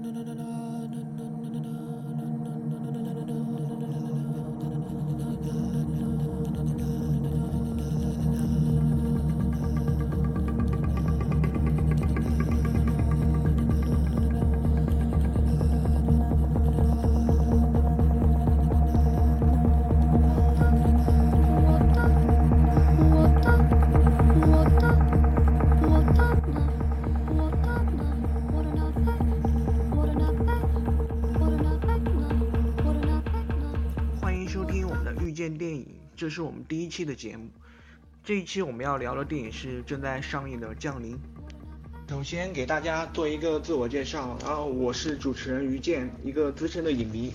no, no, no, no, no. 这是我们第一期的节目，这一期我们要聊的电影是正在上映的《降临》。首先给大家做一个自我介绍，然后我是主持人于健，一个资深的影迷。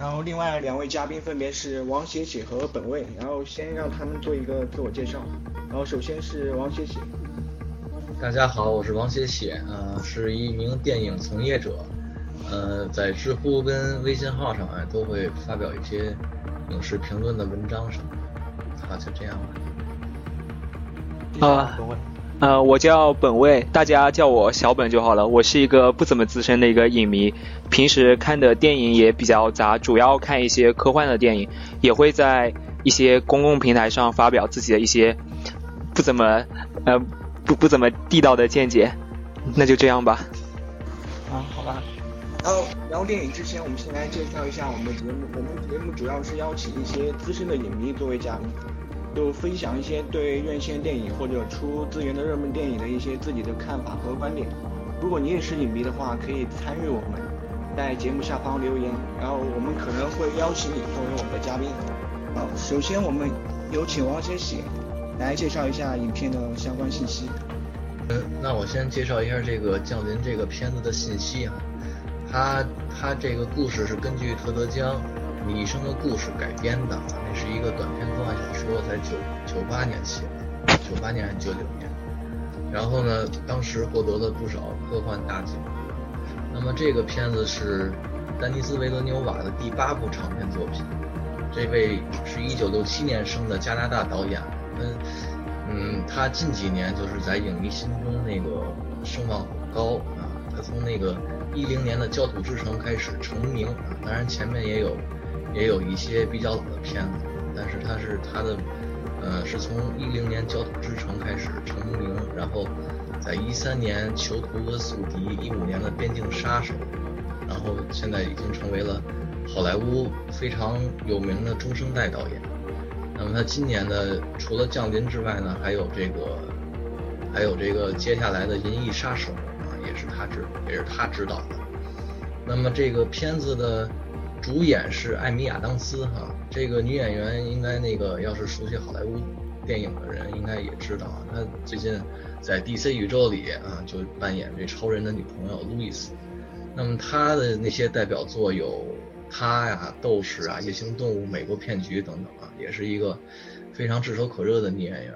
然后另外两位嘉宾分别是王写写和本位，然后先让他们做一个自我介绍。然后首先是王写写。大家好，我是王写写，呃，是一名电影从业者，呃，在知乎跟微信号上啊都会发表一些影视评论的文章什么的。好，就这样吧。啊，呃，我叫本位，大家叫我小本就好了。我是一个不怎么资深的一个影迷，平时看的电影也比较杂，主要看一些科幻的电影，也会在一些公共平台上发表自己的一些不怎么呃不不怎么地道的见解。那就这样吧。啊，好吧。然后聊电影之前，我们先来介绍一下我们的节目。我们节目主要是邀请一些资深的影迷作为嘉宾，就分享一些对院线电影或者出资源的热门电影的一些自己的看法和观点。如果你也是影迷的话，可以参与我们，在节目下方留言，然后我们可能会邀请你作为我们的嘉宾。好，首先我们有请王先喜来介绍一下影片的相关信息。嗯，那我先介绍一下这个《降临》这个片子的信息啊。他他这个故事是根据特德·江你一生的故事改编的，那是一个短篇科幻小说，在九九八年写的，九八年还是九九年？然后呢，当时获得了不少科幻大奖。那么这个片子是丹尼斯·维德纽瓦的第八部长篇作品。这位是一九六七年生的加拿大导演，嗯嗯，他近几年就是在影迷心中那个声望很高啊，他从那个。一零年的《焦土之城》开始成名啊，当然前面也有也有一些比较老的片子，但是他是他的，呃，是从一零年《焦土之城》开始成名，然后在一三年《囚徒和宿敌》，一五年的《边境杀手》，然后现在已经成为了好莱坞非常有名的中生代导演。那么他今年的除了《降临》之外呢，还有这个还有这个接下来的《银翼杀手》。啊也是他指，也是他指导的。那么这个片子的主演是艾米亚当斯哈，这个女演员应该那个要是熟悉好莱坞电影的人应该也知道，她最近在 DC 宇宙里啊就扮演这超人的女朋友路易斯。那么她的那些代表作有她呀、斗士啊、夜行动物、美国骗局等等啊，也是一个非常炙手可热的女演员。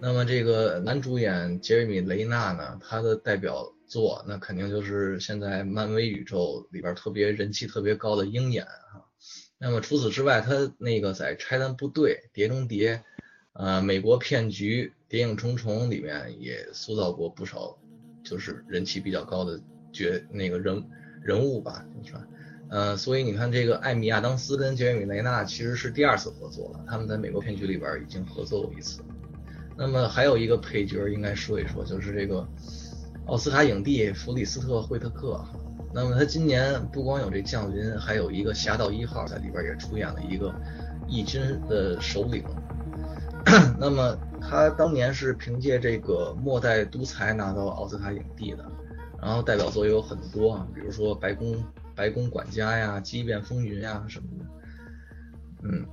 那么这个男主演杰瑞米雷纳呢，他的代表。做那肯定就是现在漫威宇宙里边特别人气特别高的鹰眼哈。那么除此之外，他那个在拆弹部队、碟中谍、呃美国骗局、谍影重重里面也塑造过不少，就是人气比较高的角那个人人物吧，是吧？呃，所以你看这个艾米亚当斯跟杰米雷纳其实是第二次合作了，他们在美国骗局里边已经合作过一次。那么还有一个配角应该说一说，就是这个。奥斯卡影帝弗里斯特·惠特克，那么他今年不光有这降临，还有一个侠盗一号在里边也出演了一个义军的首领。那么他当年是凭借这个末代独裁拿到奥斯卡影帝的，然后代表作也有很多啊，比如说白宫白宫管家呀、机变风云呀什么的。嗯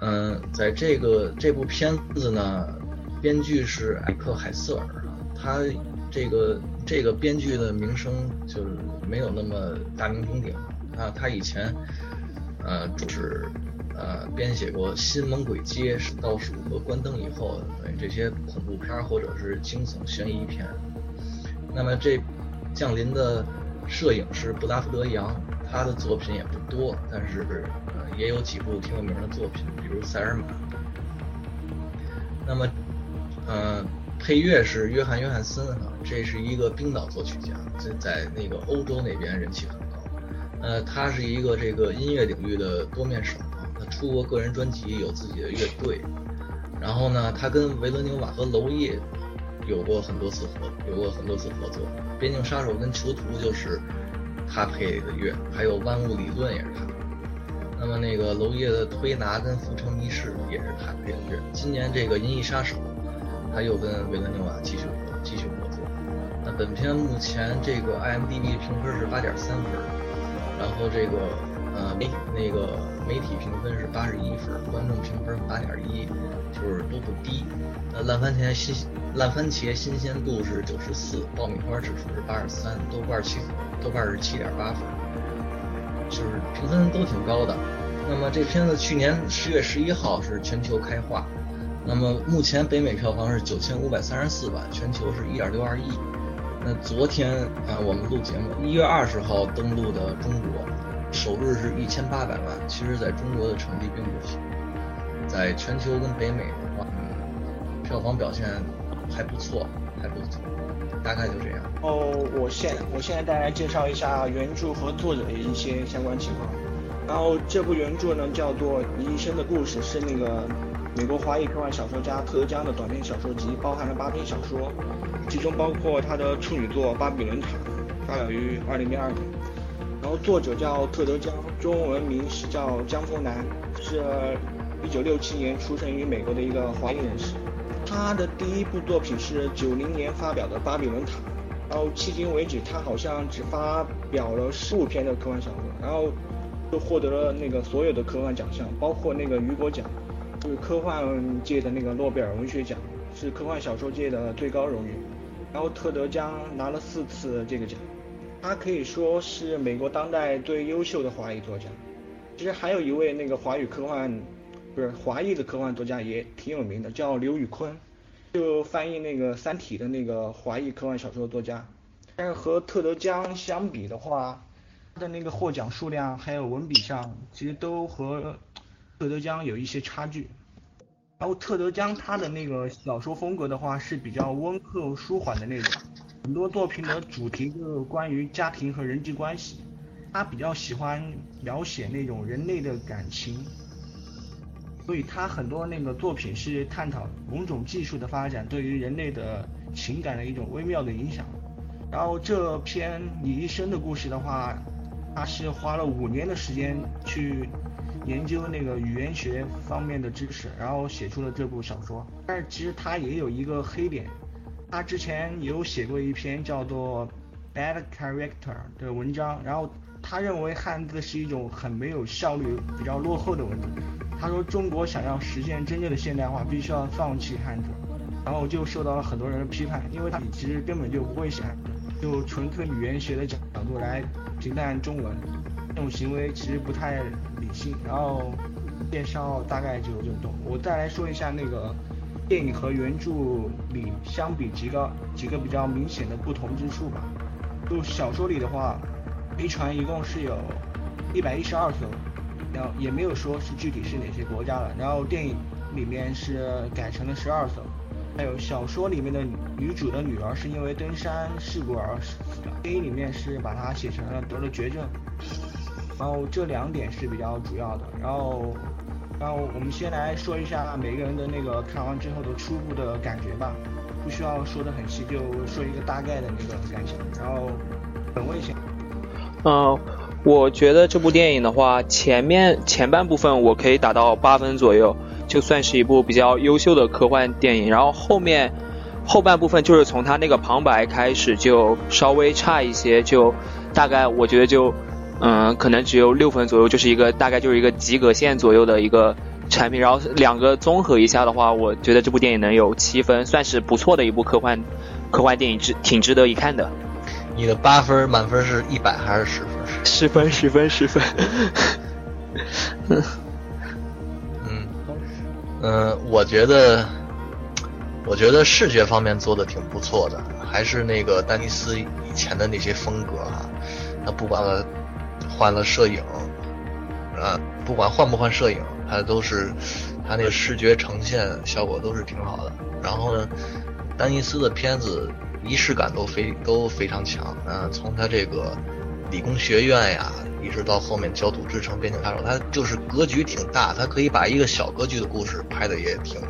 嗯，在这个这部片子呢，编剧是艾克海瑟尔，他。这个这个编剧的名声就是没有那么大名鼎鼎啊，他以前呃就是呃编写过《新猛鬼街》《倒数》和《关灯以后》这些恐怖片或者是惊悚悬疑片。那么这降临的摄影是布拉福德·杨，他的作品也不多，但是呃也有几部挺有名的作品，比如《塞尔玛》。那么呃。配乐是约翰·约翰森哈，这是一个冰岛作曲家，在在那个欧洲那边人气很高。呃，他是一个这个音乐领域的多面手，他出过个人专辑，有自己的乐队。然后呢，他跟维伦纽瓦和娄烨有过很多次合，有过很多次合作。《边境杀手》跟《囚徒》就是他配的乐，还有《万物理论》也是他。那么那个娄烨的《推拿》跟《浮城谜事》也是他配的乐。今年这个《银翼杀手》，他又跟维伦纽瓦继续继续合作。本片目前这个 IMDB 评分是八点三分，然后这个呃媒那个媒体评分是八十一分，观众评分八点一，就是都不低。呃，烂番茄新烂番茄新鲜度是九十四，爆米花指数是八十三，豆瓣七豆瓣是七点八分。就是评分都挺高的。那么这片子去年十月十一号是全球开画，那么目前北美票房是九千五百三十四万，全球是一点六二亿。昨天啊，我们录节目一月二十号登陆的中国，首日是一千八百万。其实在中国的成绩并不好，在全球跟北美的话，嗯票房表现还不错，还不错。大概就这样。哦，我现我现在大家介绍一下原著和作者的一些相关情况。然后这部原著呢叫做《你一生的故事》，是那个美国华裔科幻小说家特德·江的短篇小说集，包含了八篇小说，其中包括他的处女作《巴比伦塔》，发表于二零零二年。然后作者叫特德·江，中文名是叫江峰南，是一九六七年出生于美国的一个华裔人士。他的第一部作品是九零年发表的《巴比伦塔》，然后迄今为止他好像只发表了十五篇的科幻小说，然后就获得了那个所有的科幻奖项，包括那个雨果奖，就是科幻界的那个诺贝尔文学奖，是科幻小说界的最高荣誉。然后特德·江拿了四次这个奖，他可以说是美国当代最优秀的华裔作家。其实还有一位那个华语科幻。不是华裔的科幻作家也挺有名的，叫刘宇坤，就翻译那个《三体》的那个华裔科幻小说作家。但是和特德·江相比的话，他的那个获奖数量还有文笔上，其实都和特德·江有一些差距。然后特德·江他的那个小说风格的话是比较温和舒缓的那种，很多作品的主题就是关于家庭和人际关系，他比较喜欢描写那种人类的感情。所以他很多那个作品是探讨某种技术的发展对于人类的情感的一种微妙的影响。然后这篇你一生的故事的话，他是花了五年的时间去研究那个语言学方面的知识，然后写出了这部小说。但是其实他也有一个黑点，他之前有写过一篇叫做《Bad Character》的文章，然后他认为汉字是一种很没有效率、比较落后的文字。他说：“中国想要实现真正的现代化，必须要放弃汉字。”然后就受到了很多人的批判，因为他其实根本就不会写汉字，就纯粹语言学的角度来评判中文，这种行为其实不太理性。然后介绍大概就就懂。我再来说一下那个电影和原著里相比几个几个比较明显的不同之处吧。就小说里的话，飞船一共是有一百一十二艘。然后也没有说是具体是哪些国家的，然后电影里面是改成了十二艘，还有小说里面的女主的女儿是因为登山事故而死的，电影里面是把它写成了得了绝症，然后这两点是比较主要的，然后，然后我们先来说一下每个人的那个看完之后的初步的感觉吧，不需要说的很细，就说一个大概的那个感想，然后本位先，嗯。我觉得这部电影的话，前面前半部分我可以打到八分左右，就算是一部比较优秀的科幻电影。然后后面后半部分就是从它那个旁白开始就稍微差一些，就大概我觉得就嗯可能只有六分左右，就是一个大概就是一个及格线左右的一个产品。然后两个综合一下的话，我觉得这部电影能有七分，算是不错的一部科幻科幻电影，值挺值得一看的。你的八分满分是一百还是十分？十分，十分，十分。嗯，嗯，嗯，我觉得，我觉得视觉方面做的挺不错的，还是那个丹尼斯以前的那些风格啊，那不管换了摄影，啊，不管换不换摄影，他都是他那个视觉呈现效果都是挺好的。然后呢，丹尼斯的片子仪式感都非都非常强。嗯，从他这个理工学院呀，一直到后面焦土之城、边境杀手，他就是格局挺大，他可以把一个小格局的故事拍的也挺，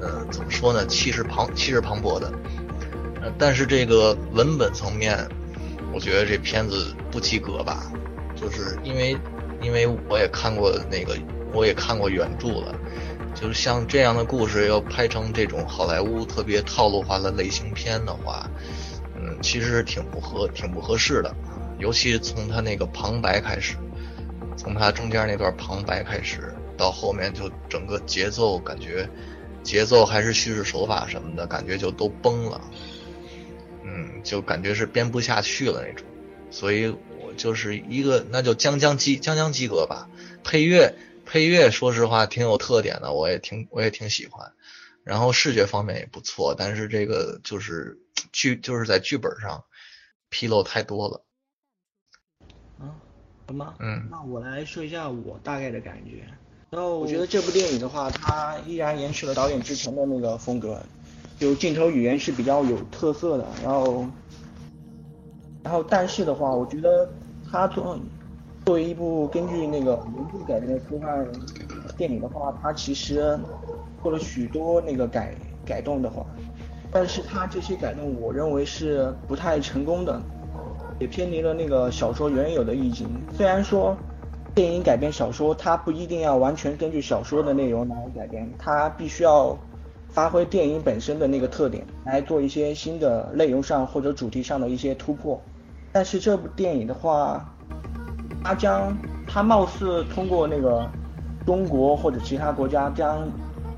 嗯，怎么说呢，气势磅气势磅礴的。但是这个文本层面，我觉得这片子不及格吧，就是因为因为我也看过那个，我也看过原著了。就是像这样的故事要拍成这种好莱坞特别套路化的类型片的话，嗯，其实挺不合挺不合适的，尤其从他那个旁白开始，从他中间那段旁白开始，到后面就整个节奏感觉，节奏还是叙事手法什么的感觉就都崩了，嗯，就感觉是编不下去了那种，所以就是一个那就将将及将将及格吧，配乐。配乐说实话挺有特点的，我也挺我也挺喜欢，然后视觉方面也不错，但是这个就是剧就是在剧本上纰漏太多了。啊，什么？嗯。那我来说一下我大概的感觉。然后我觉得这部电影的话，它依然延续了导演之前的那个风格，就镜头语言是比较有特色的。然后，然后但是的话，我觉得它作。作为一部根据那个原著改编的科幻电影的话，它其实做了许多那个改改动的话，但是它这些改动我认为是不太成功的，也偏离了那个小说原有的意境。虽然说电影改编小说，它不一定要完全根据小说的内容来改编，它必须要发挥电影本身的那个特点来做一些新的内容上或者主题上的一些突破。但是这部电影的话，他将他貌似通过那个中国或者其他国家将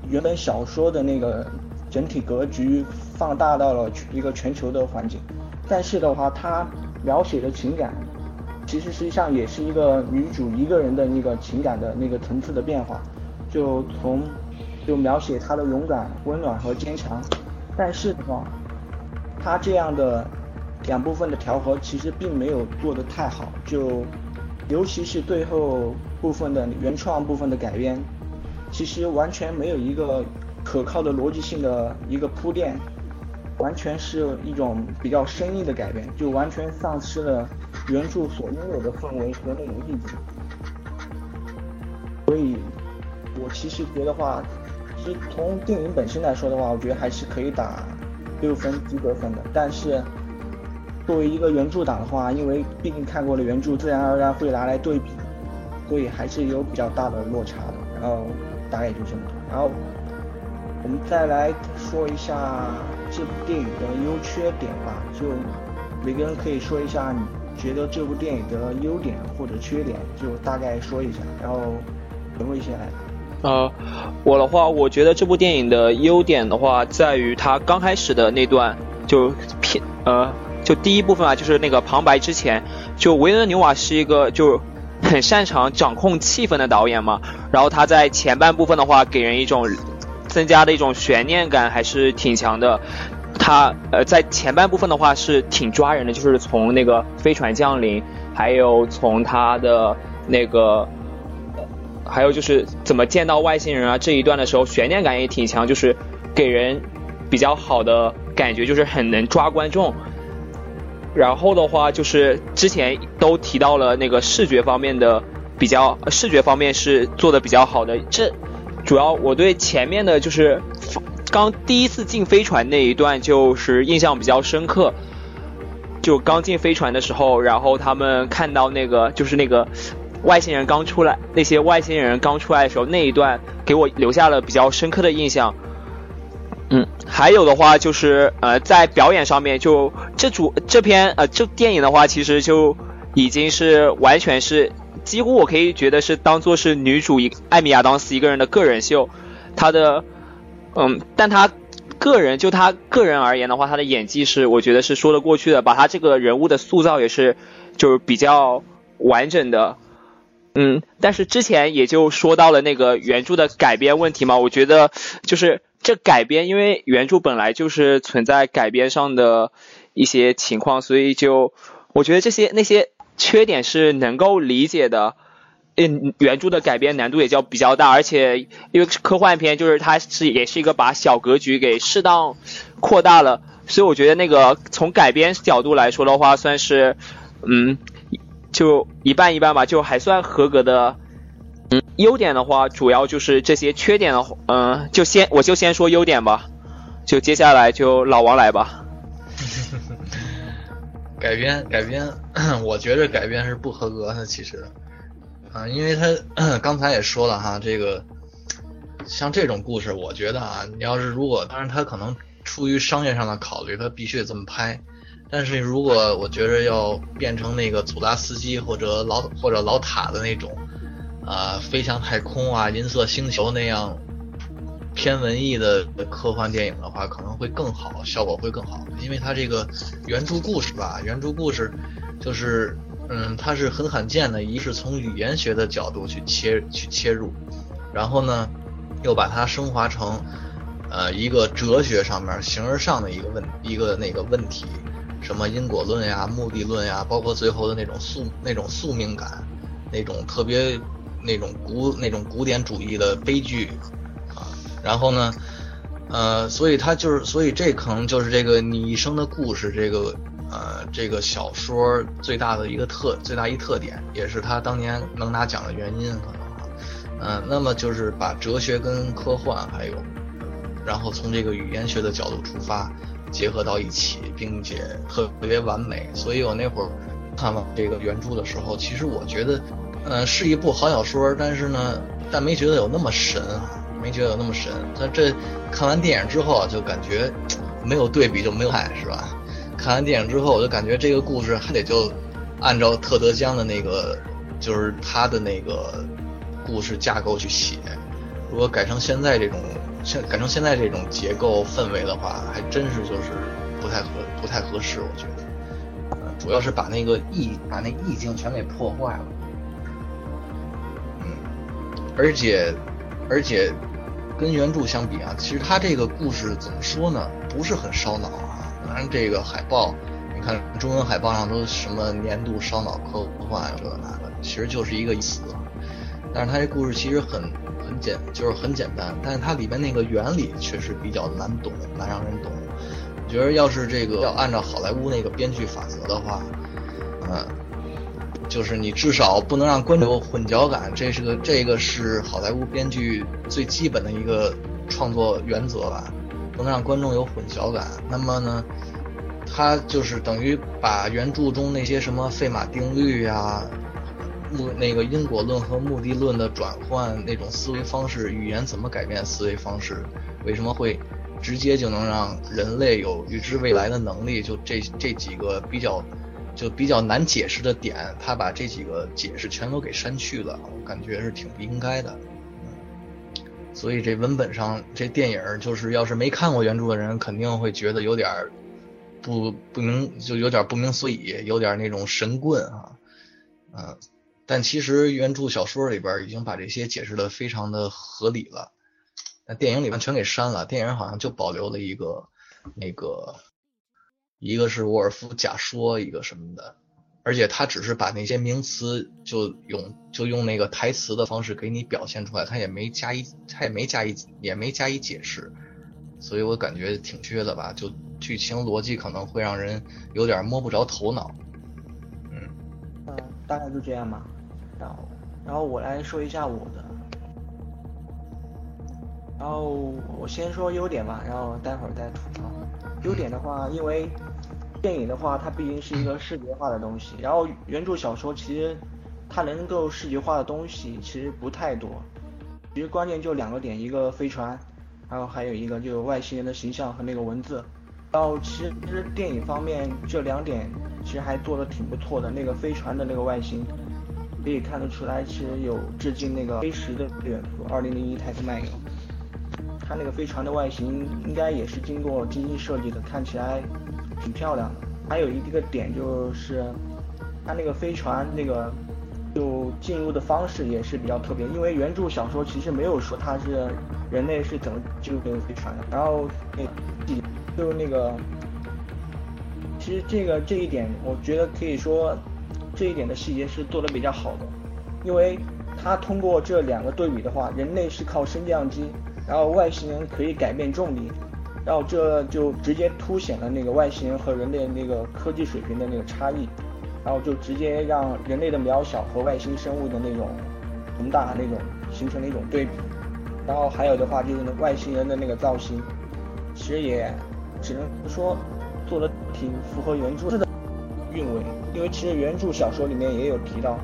原本小说的那个整体格局放大到了一个全球的环境，但是的话，他描写的情感其实实际上也是一个女主一个人的那个情感的那个层次的变化，就从就描写她的勇敢、温暖和坚强，但是的话，她这样的两部分的调和其实并没有做得太好，就。尤其是最后部分的原创部分的改编，其实完全没有一个可靠的逻辑性的一个铺垫，完全是一种比较生硬的改编，就完全丧失了原著所拥有的氛围和那种意境。所以，我其实觉得话，其实从电影本身来说的话，我觉得还是可以打六分及格分的，但是。作为一个原著党的话，因为毕竟看过了原著，自然而然会拿来对比，所以还是有比较大的落差的。然后大概就这么。然后我们再来说一下这部电影的优缺点吧，就每个人可以说一下你觉得这部电影的优点或者缺点，就大概说一下。然后文慧先来。呃，我的话，我觉得这部电影的优点的话，在于它刚开始的那段就片呃。就第一部分啊，就是那个旁白之前，就维恩纽瓦是一个就很擅长掌控气氛的导演嘛。然后他在前半部分的话，给人一种增加的一种悬念感还是挺强的。他呃在前半部分的话是挺抓人的，就是从那个飞船降临，还有从他的那个，还有就是怎么见到外星人啊这一段的时候，悬念感也挺强，就是给人比较好的感觉，就是很能抓观众。然后的话，就是之前都提到了那个视觉方面的比较，视觉方面是做的比较好的。这主要我对前面的就是刚第一次进飞船那一段就是印象比较深刻。就刚进飞船的时候，然后他们看到那个就是那个外星人刚出来，那些外星人刚出来的时候那一段给我留下了比较深刻的印象。嗯，还有的话就是呃，在表演上面，就这组这篇呃这电影的话，其实就已经是完全是几乎我可以觉得是当做是女主一艾米亚当斯一个人的个人秀，她的嗯，但她个人就她个人而言的话，她的演技是我觉得是说得过去的，把她这个人物的塑造也是就是比较完整的，嗯，但是之前也就说到了那个原著的改编问题嘛，我觉得就是。这改编，因为原著本来就是存在改编上的一些情况，所以就我觉得这些那些缺点是能够理解的。嗯，原著的改编难度也叫比较大，而且因为科幻片，就是它是也是一个把小格局给适当扩大了，所以我觉得那个从改编角度来说的话，算是嗯，就一半一半吧，就还算合格的。嗯，优点的话，主要就是这些缺点的话，嗯，就先我就先说优点吧，就接下来就老王来吧。改 编改编，我觉得改编是不合格的，其实。啊，因为他 刚才也说了哈，这个像这种故事，我觉得啊，你要是如果，当然他可能出于商业上的考虑，他必须得这么拍。但是如果我觉得要变成那个祖拉斯基或者老或者老塔的那种，啊，飞向太空啊，银色星球那样偏文艺的科幻电影的话，可能会更好，效果会更好。因为他这个原著故事吧，原著故事就是。嗯，它是很罕见的，一是从语言学的角度去切去切入，然后呢，又把它升华成，呃，一个哲学上面形而上的一个问一个那个问题，什么因果论呀、目的论呀，包括最后的那种宿那种宿命感，那种特别那种古那种古典主义的悲剧啊，然后呢，呃，所以它就是，所以这可能就是这个你一生的故事这个。呃，这个小说最大的一个特最大一特点，也是他当年能拿奖的原因，可能啊，嗯，那么就是把哲学跟科幻还有，然后从这个语言学的角度出发，结合到一起，并且特别完美。所以我那会儿看完这个原著的时候，其实我觉得，嗯，是一部好小说，但是呢，但没觉得有那么神啊，没觉得有那么神。他这看完电影之后，就感觉没有对比就没有爱，是吧？看完电影之后，我就感觉这个故事还得就按照特德·江的那个，就是他的那个故事架构去写。如果改成现在这种，现改成现在这种结构氛围的话，还真是就是不太合不太合适。我觉得，主要是把那个意把那意境全给破坏了。嗯，而且而且跟原著相比啊，其实他这个故事怎么说呢？不是很烧脑。啊。当然这个海报，你看中文海报上都什么年度烧脑科幻这个那个，其实就是一个意思。但是它这故事其实很简，就是很简单，但是它里面那个原理确实比较难懂，难让人懂。我觉得要是这个要按照好莱坞那个编剧法则的话，嗯，就是你至少不能让观众有混淆感，这是个这个是好莱坞编剧最基本的一个创作原则吧。不能让观众有混淆感。那么呢，他就是等于把原著中那些什么费马定律呀、目那个因果论和目的论的转换那种思维方式，语言怎么改变思维方式？为什么会直接就能让人类有预知未来的能力？就这这几个比较就比较难解释的点，他把这几个解释全都给删去了，我感觉是挺不应该的。所以这文本上这电影就是，要是没看过原著的人，肯定会觉得有点不不明，就有点不明所以，有点那种神棍啊，嗯，但其实原著小说里边已经把这些解释的非常的合理了，那电影里面全给删了，电影好像就保留了一个那个，一个是沃尔夫假说，一个什么的。而且他只是把那些名词就用就用那个台词的方式给你表现出来，他也没加以他也没加以也没加以解释，所以我感觉挺缺的吧。就剧情逻辑可能会让人有点摸不着头脑。嗯，大概就这样吧。然后，然后我来说一下我的。然后我先说优点吧，然后待会儿再吐槽。优点的话，因为。电影的话，它毕竟是一个视觉化的东西，然后原著小说其实它能够视觉化的东西其实不太多，其实关键就两个点，一个飞船，然后还有一个就是外星人的形象和那个文字，然后其实电影方面这两点其实还做的挺不错的，那个飞船的那个外形可以看得出来，其实有致敬那个飞十的元素，二零零一太空漫游，它那个飞船的外形应该也是经过精心设计的，看起来。挺漂亮的，还有一个点就是，它那个飞船那个就进入的方式也是比较特别，因为原著小说其实没有说它是人类是怎么进入这个飞船的。然后那就是那个，其实这个这一点，我觉得可以说这一点的细节是做的比较好的，因为他通过这两个对比的话，人类是靠升降机，然后外星人可以改变重力，然后这就直接凸显了那个外星人和人类那个科技水平的那个差异，然后就直接让人类的渺小和外星生物的那种宏大那种形成了一种对比。然后还有的话就是外星人的那个造型，其实也只能说做的挺符合原著的韵味，因为其实原著小说里面也有提到。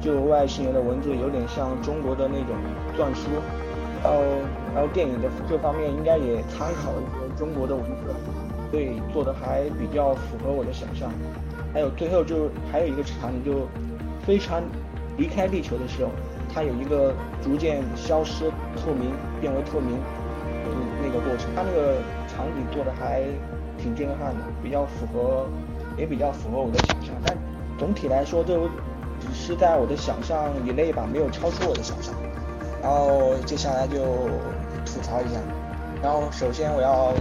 就外星人的文字有点像中国的那种篆书，然后然后电影的这方面应该也参考了一些中国的文字，所以做的还比较符合我的想象。还有最后就还有一个场景，就飞船离开地球的时候，它有一个逐渐消失、透明变为透明那个过程，它那个场景做的还挺震撼的，比较符合，也比较符合我的想象。但总体来说，都。只是在我的想象以内吧，没有超出我的想象。然后接下来就吐槽一下。然后首先我要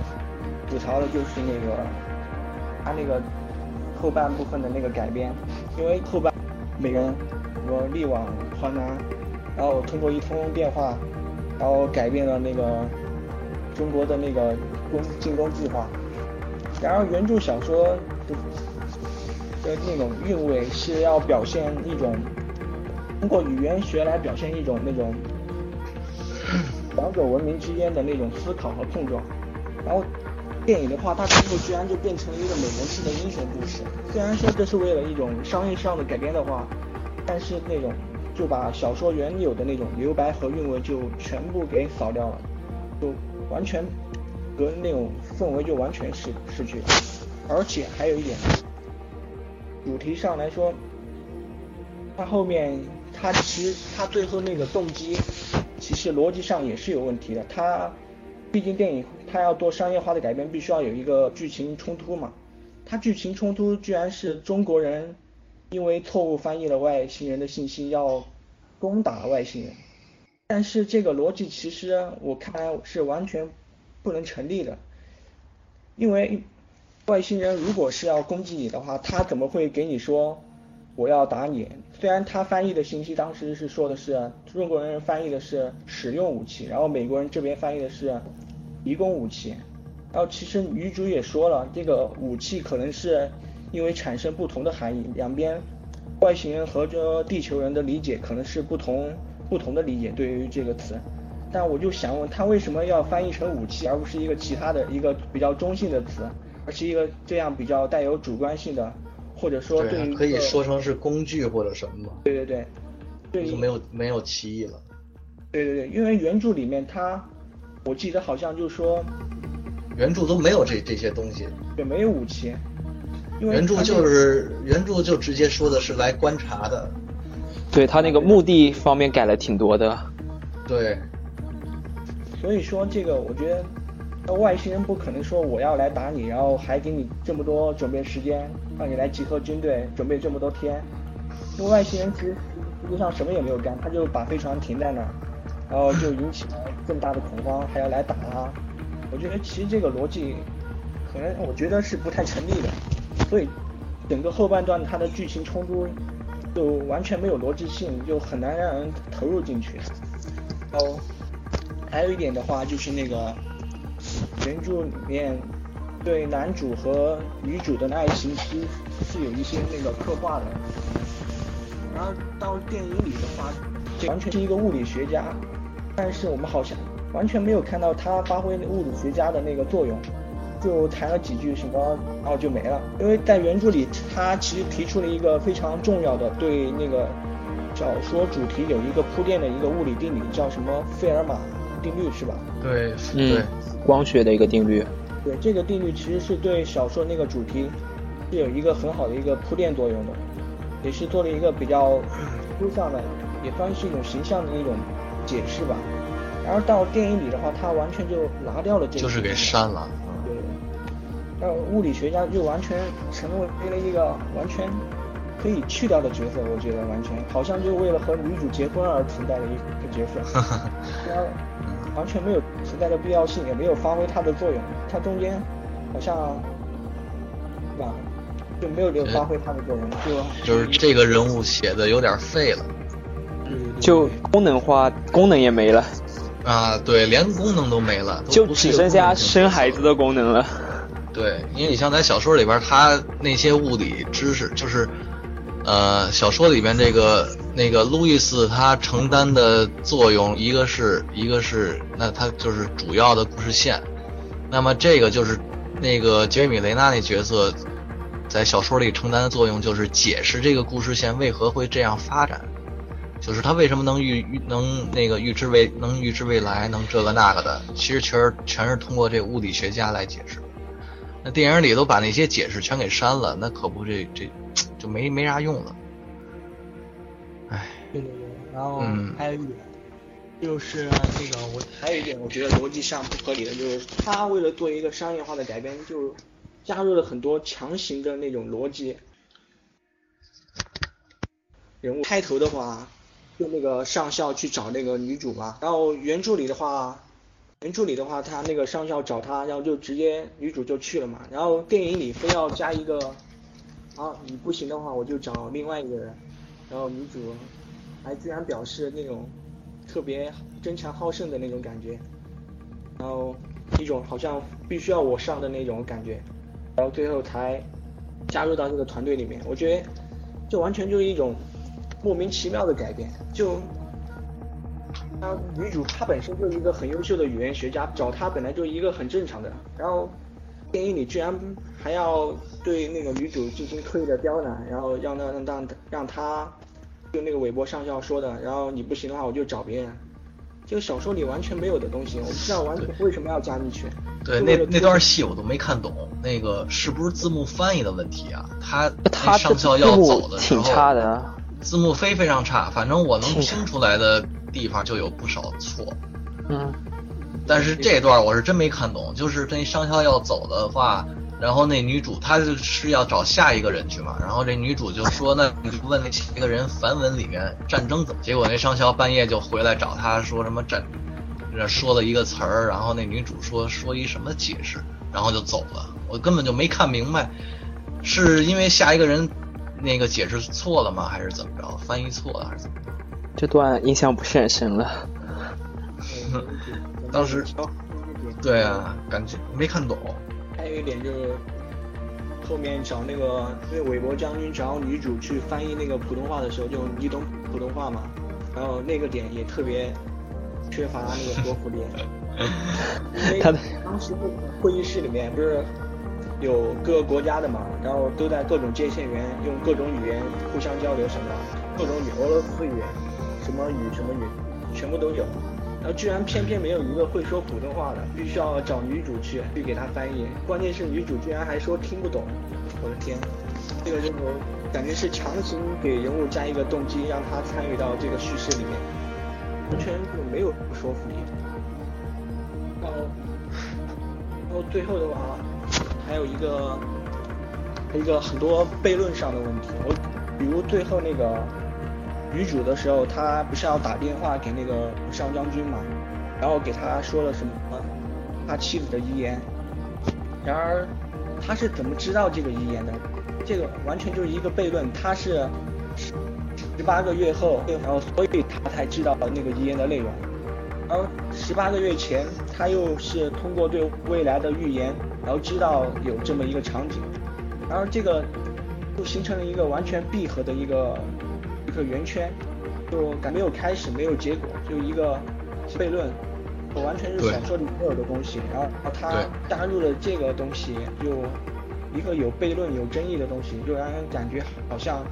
吐槽的就是那个他那个后半部分的那个改编，因为后半每个人我力挽狂澜，然后通过一通电话，然后改变了那个中国的那个攻进攻计划。然而原著小说。的那种韵味是要表现一种通过语言学来表现一种那种两种文明之间的那种思考和碰撞。然后电影的话，它最后居然就变成了一个美人式的英雄故事。虽然说这是为了一种商业上的改编的话，但是那种就把小说原有的那种留白和韵味就全部给扫掉了，就完全和那种氛围就完全失失去了。而且还有一点。主题上来说，他后面他其实他最后那个动机，其实逻辑上也是有问题的。他毕竟电影他要做商业化的改编，必须要有一个剧情冲突嘛。他剧情冲突居然是中国人因为错误翻译了外星人的信息要攻打外星人，但是这个逻辑其实我看来是完全不能成立的，因为。外星人如果是要攻击你的话，他怎么会给你说我要打你？虽然他翻译的信息当时是说的是中国人翻译的是使用武器，然后美国人这边翻译的是提供武器。然后其实女主也说了，这个武器可能是因为产生不同的含义，两边外星人和这地球人的理解可能是不同不同的理解对于这个词。但我就想问他为什么要翻译成武器，而不是一个其他的一个比较中性的词？是一个这样比较带有主观性的，或者说对可以说成是工具或者什么对对对，对就没有没有歧义了。对对对，因为原著里面它，我记得好像就说，原著都没有这这些东西。对，没有武器。原著就是原著就直接说的是来观察的。对他那个目的方面改了挺多的。对。所以说这个，我觉得。外星人不可能说我要来打你，然后还给你这么多准备时间，让你来集合军队，准备这么多天。因为外星人其实实际上什么也没有干，他就把飞船停在那儿，然后就引起了更大的恐慌，还要来打他。我觉得其实这个逻辑，可能我觉得是不太成立的。所以整个后半段它的剧情冲突就完全没有逻辑性，就很难让人投入进去。哦，还有一点的话就是那个。原著里面对男主和女主的爱情是是有一些那个刻画的，然后到电影里的话，完全是一个物理学家，但是我们好像完全没有看到他发挥物理学家的那个作用，就谈了几句什么，然后就没了。因为在原著里，他其实提出了一个非常重要的对那个小说主题有一个铺垫的一个物理定理，叫什么费尔马定律，是吧？对，对。光学的一个定律，对这个定律其实是对小说那个主题是有一个很好的一个铺垫作用的，也是做了一个比较抽象的，也算是一种形象的一种解释吧。然后到电影里的话，它完全就拿掉了这个，就是给删了。对，那物理学家就完全成为了一个完全可以去掉的角色，我觉得完全好像就为了和女主结婚而存在的一个角色。完全没有存在的必要性，也没有发挥它的作用。它中间好像，是吧？就没有发挥它的作用，就就是这个人物写的有点废了。就功能化，功能也没了。啊，对，连功能都没了，就只剩下生孩子的功能了。对，因为你像在小说里边，他那些物理知识，就是，呃，小说里边这个那个路易斯他承担的作用，一个是一个是，那他就是主要的故事线。那么这个就是那个杰米雷纳那角色在小说里承担的作用，就是解释这个故事线为何会这样发展。就是他为什么能预预能那个预知未能预知未来能这个那个的，其实全是全是通过这物理学家来解释。那电影里都把那些解释全给删了，那可不这这就没没啥用了。唉。对对对，然后还有一点，就是那个我还有一点我觉得逻辑上不合理的，就是他为了做一个商业化的改编，就加入了很多强行的那种逻辑。人物开头的话。就那个上校去找那个女主嘛，然后原著里的话，原著里的话，他那个上校找他，然后就直接女主就去了嘛。然后电影里非要加一个，啊，你不行的话，我就找另外一个人。然后女主还居然表示那种特别争强好胜的那种感觉，然后一种好像必须要我上的那种感觉，然后最后才加入到这个团队里面。我觉得这完全就是一种。莫名其妙的改变，就，她女主她本身就是一个很优秀的语言学家，找她本来就是一个很正常的，然后电影里居然还要对那个女主进行刻意的刁难，然后让让让让她就那个韦伯上校说的，然后你不行的话我就找别人，这个小说里完全没有的东西，我不知道完全为什么要加进去。对，那那段戏我都没看懂，那个是不是字幕翻译的问题啊？他他上校要走的时候。挺差的。字幕非非常差，反正我能听出来的地方就有不少错。嗯，但是这段我是真没看懂，就是那上校要走的话，然后那女主她就是要找下一个人去嘛，然后这女主就说那 你问那下一个人梵文里面战争怎么？结果那商校半夜就回来找她说什么战，说了一个词儿，然后那女主说说一什么解释，然后就走了。我根本就没看明白，是因为下一个人。那个解释错了吗？还是怎么着？翻译错了还是怎么着？这段印象不是很深了。当时，对啊，感觉没看懂。还有一点就是，后面找那个，因为韦伯将军找女主去翻译那个普通话的时候，就你懂普通话嘛？然后那个点也特别缺乏那个说服力。因为当时会议室里面不是。有各个国家的嘛，然后都在各种接线员用各种语言互相交流什么，各种语，俄罗斯语，什么语什么语，全部都有。然后居然偏偏没有一个会说普通话的，必须要找女主去去给他翻译。关键是女主居然还说听不懂，我的天，这个任务感觉是强行给人物加一个动机，让他参与到这个叙事里面，完全就没有说服力。然后，然后最后的话。还有一个一个很多悖论上的问题，我比如最后那个女主的时候，她不是要打电话给那个上将军嘛，然后给他说了什么他妻子的遗言，然而他是怎么知道这个遗言的？这个完全就是一个悖论，他是十八个月后，然后所以他才知道那个遗言的内容，而十八个月前他又是通过对未来的预言。然后知道有这么一个场景，然后这个就形成了一个完全闭合的一个个圆圈，就感没有开始，没有结果，就一个悖论，我完全是小说里没有的东西。然后他加入了这个东西，就一个有悖论、有争议的东西，就让人感觉好像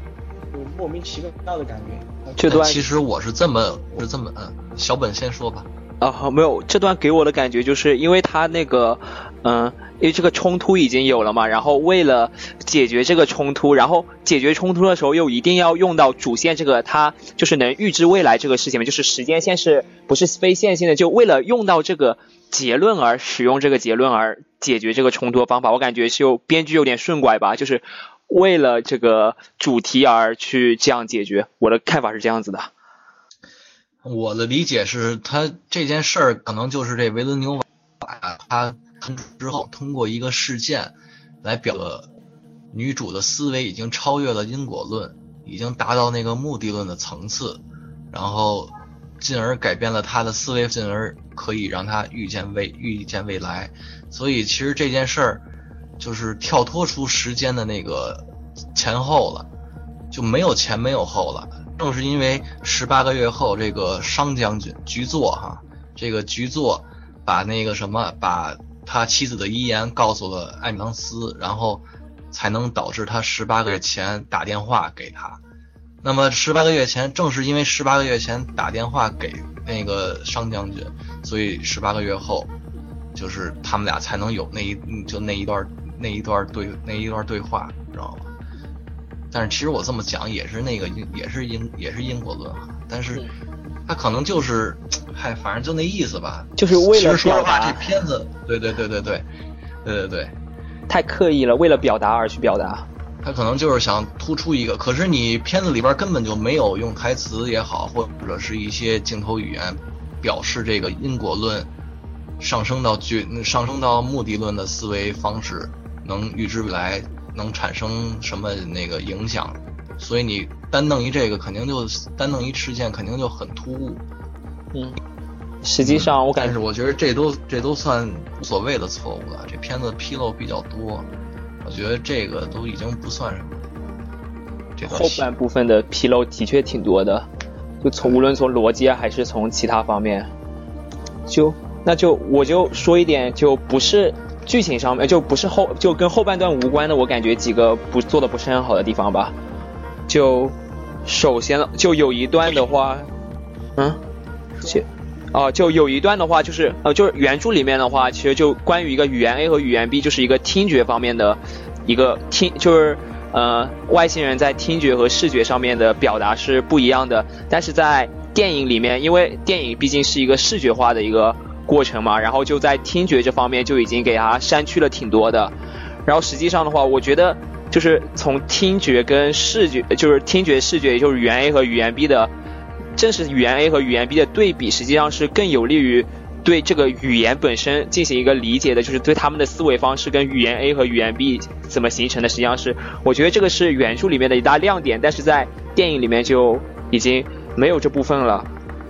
就莫名其妙的感觉。这段其实我是这么，我是这么，嗯，小本先说吧。啊，好，没有，这段给我的感觉就是因为他那个，嗯。因为这个冲突已经有了嘛，然后为了解决这个冲突，然后解决冲突的时候又一定要用到主线这个，它就是能预知未来这个事情嘛，就是时间线是不是非线性的？就为了用到这个结论而使用这个结论而解决这个冲突的方法，我感觉就编剧有点顺拐吧，就是为了这个主题而去这样解决。我的看法是这样子的。我的理解是他这件事儿可能就是这维伦纽瓦他。之后，通过一个事件来表女主的思维已经超越了因果论，已经达到那个目的论的层次，然后进而改变了他的思维，进而可以让他预见未预见未来。所以其实这件事儿就是跳脱出时间的那个前后了，就没有前没有后了。正是因为十八个月后，这个商将军局座哈，这个局座把那个什么，把他妻子的遗言告诉了艾米朗斯，然后才能导致他十八个月前打电话给他。那么十八个月前，正是因为十八个月前打电话给那个商将军，所以十八个月后，就是他们俩才能有那一就那一段那一段对那一段对话，知道吗？但是其实我这么讲也是那个也是因也是因果论啊，但是他可能就是，嗨，反正就那意思吧。就是为了说实话，这片子，对对对对对，对对对，太刻意了，为了表达而去表达。他可能就是想突出一个，可是你片子里边根本就没有用台词也好，或者是一些镜头语言表示这个因果论上升到决上升到目的论的思维方式能预知未来。能产生什么那个影响？所以你单弄一这个，肯定就单弄一事件，肯定就很突兀。嗯，实际上我感觉，但是我觉得这都这都算无所谓的错误了。这片子纰漏比较多，我觉得这个都已经不算什么。这后半部分的纰漏的确挺多的，就从无论从逻辑还是从其他方面，就那就我就说一点，就不是。剧情上面就不是后就跟后半段无关的，我感觉几个不做的不是很好的地方吧。就首先就有一段的话，嗯，就哦就有一段的话就是呃就是原著里面的话，其实就关于一个语言 A 和语言 B，就是一个听觉方面的一个听，就是呃外星人在听觉和视觉上面的表达是不一样的。但是在电影里面，因为电影毕竟是一个视觉化的一个。过程嘛，然后就在听觉这方面就已经给它删去了挺多的，然后实际上的话，我觉得就是从听觉跟视觉，就是听觉视觉，也就是语言 A 和语言 B 的，正是语言 A 和语言 B 的对比，实际上是更有利于对这个语言本身进行一个理解的，就是对他们的思维方式跟语言 A 和语言 B 怎么形成的，实际上是我觉得这个是原著里面的一大亮点，但是在电影里面就已经没有这部分了。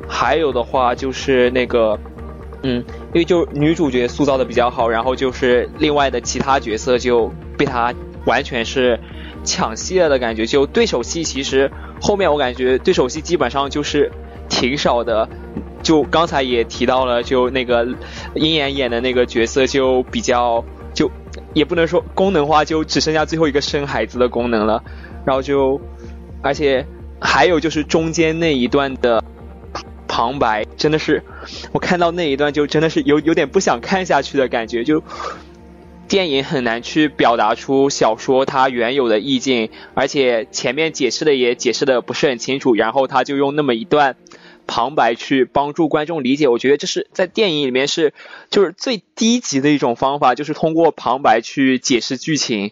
还有的话就是那个。嗯，因为就女主角塑造的比较好，然后就是另外的其他角色就被她完全是抢戏了的感觉。就对手戏其实后面我感觉对手戏基本上就是挺少的。就刚才也提到了，就那个鹰眼演的那个角色就比较就也不能说功能化，就只剩下最后一个生孩子的功能了。然后就而且还有就是中间那一段的。旁白真的是，我看到那一段就真的是有有点不想看下去的感觉。就电影很难去表达出小说它原有的意境，而且前面解释的也解释的不是很清楚，然后他就用那么一段旁白去帮助观众理解。我觉得这是在电影里面是就是最低级的一种方法，就是通过旁白去解释剧情。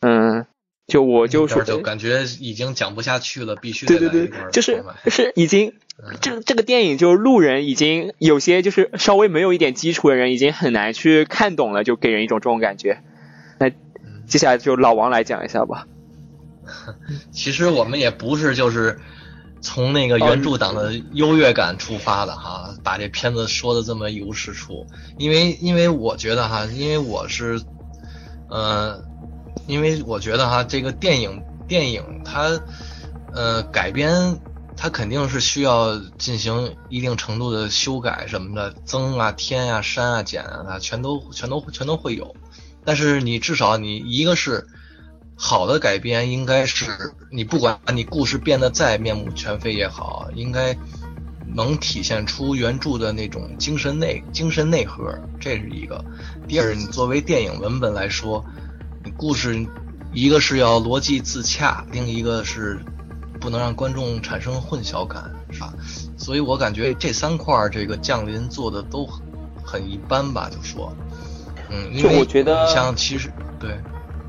嗯。就我就说，就感觉已经讲不下去了，必须对对对，就是是已经，这这个电影就是路人已经有些就是稍微没有一点基础的人已经很难去看懂了，就给人一种这种感觉。那接下来就老王来讲一下吧。其实我们也不是就是从那个原著党的优越感出发的哈，把这片子说的这么一无是处，因为因为我觉得哈，因为我是，呃。因为我觉得哈，这个电影电影它，呃，改编它肯定是需要进行一定程度的修改什么的，增啊、添啊、删啊、减啊，全都全都全都会有。但是你至少你一个是好的改编，应该是你不管你故事变得再面目全非也好，应该能体现出原著的那种精神内精神内核，这是一个。第二，你作为电影文本来说。你故事，一个是要逻辑自洽，另一个是不能让观众产生混淆感，是吧？所以我感觉这三块儿这个降临做的都很一般吧，就说，嗯，就我觉得像其实对，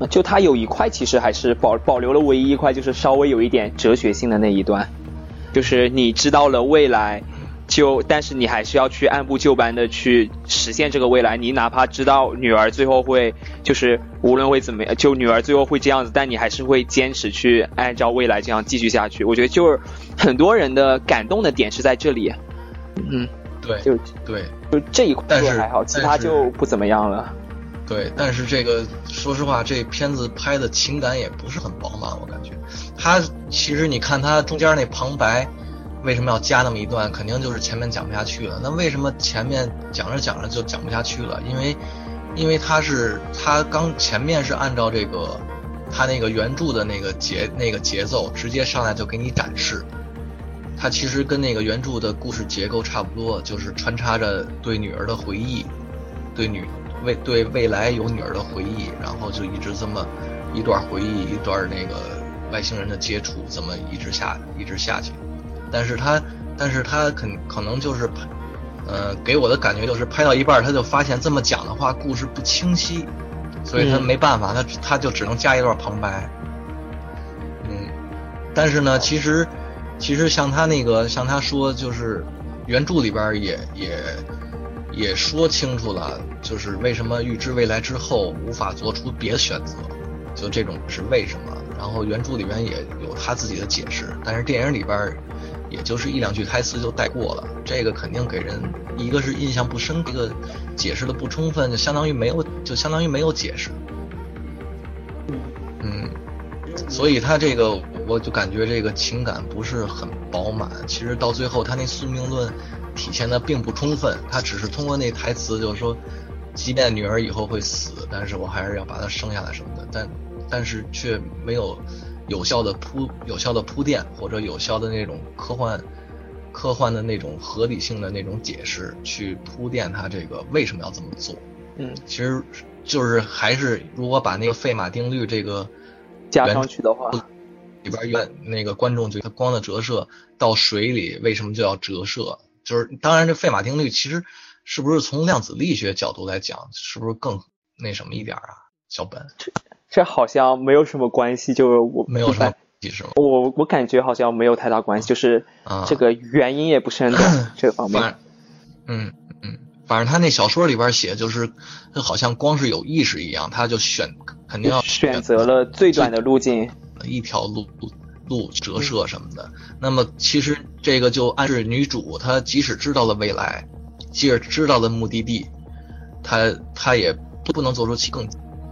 就它有一块其实还是保保留了唯一一块，就是稍微有一点哲学性的那一段，就是你知道了未来，就但是你还是要去按部就班的去实现这个未来。你哪怕知道女儿最后会就是无论会怎么样，就女儿最后会这样子，但你还是会坚持去按照未来这样继续下去。我觉得就是很多人的感动的点是在这里。嗯，对，就对，就这一块还好，其他就不怎么样了。对，但是这个说实话，这片子拍的情感也不是很饱满，我感觉。他其实你看他中间那旁白，为什么要加那么一段？肯定就是前面讲不下去了。那为什么前面讲着讲着就讲不下去了？因为，因为他是他刚前面是按照这个他那个原著的那个节那个节奏，直接上来就给你展示。他其实跟那个原著的故事结构差不多，就是穿插着对女儿的回忆，对女。未对未来有女儿的回忆，然后就一直这么一段回忆，一段那个外星人的接触，这么一直下一直下去。但是他，但是他肯可能就是，呃，给我的感觉就是拍到一半他就发现这么讲的话故事不清晰，所以他没办法，他他就只能加一段旁白。嗯，但是呢，其实其实像他那个像他说就是原著里边也也。也说清楚了，就是为什么预知未来之后无法做出别的选择，就这种是为什么。然后原著里边也有他自己的解释，但是电影里边也就是一两句台词就带过了。这个肯定给人一个是印象不深，一个解释的不充分，就相当于没有，就相当于没有解释。嗯，所以他这个我就感觉这个情感不是很饱满。其实到最后他那宿命论。体现的并不充分，他只是通过那台词，就是说，即便女儿以后会死，但是我还是要把她生下来什么的，但但是却没有有效的铺有效的铺垫，或者有效的那种科幻科幻的那种合理性的那种解释去铺垫它这个为什么要这么做。嗯，其实就是还是如果把那个费马定律这个加上去的话，里边原那个观众就他光的折射到水里为什么就要折射？就是当然，这费马定律其实是不是从量子力学角度来讲，是不是更那什么一点啊？小本，这这好像没有什么关系，就是我没有什么我我感觉好像没有太大关系，就是这个原因也不是很懂 这方面。嗯嗯，反正他那小说里边写，就是好像光是有意识一样，他就选肯定要选择了最短的路径，一条路。路折射什么的，那么其实这个就暗示女主她即使知道了未来，即使知道了目的地，她她也不能做出其更。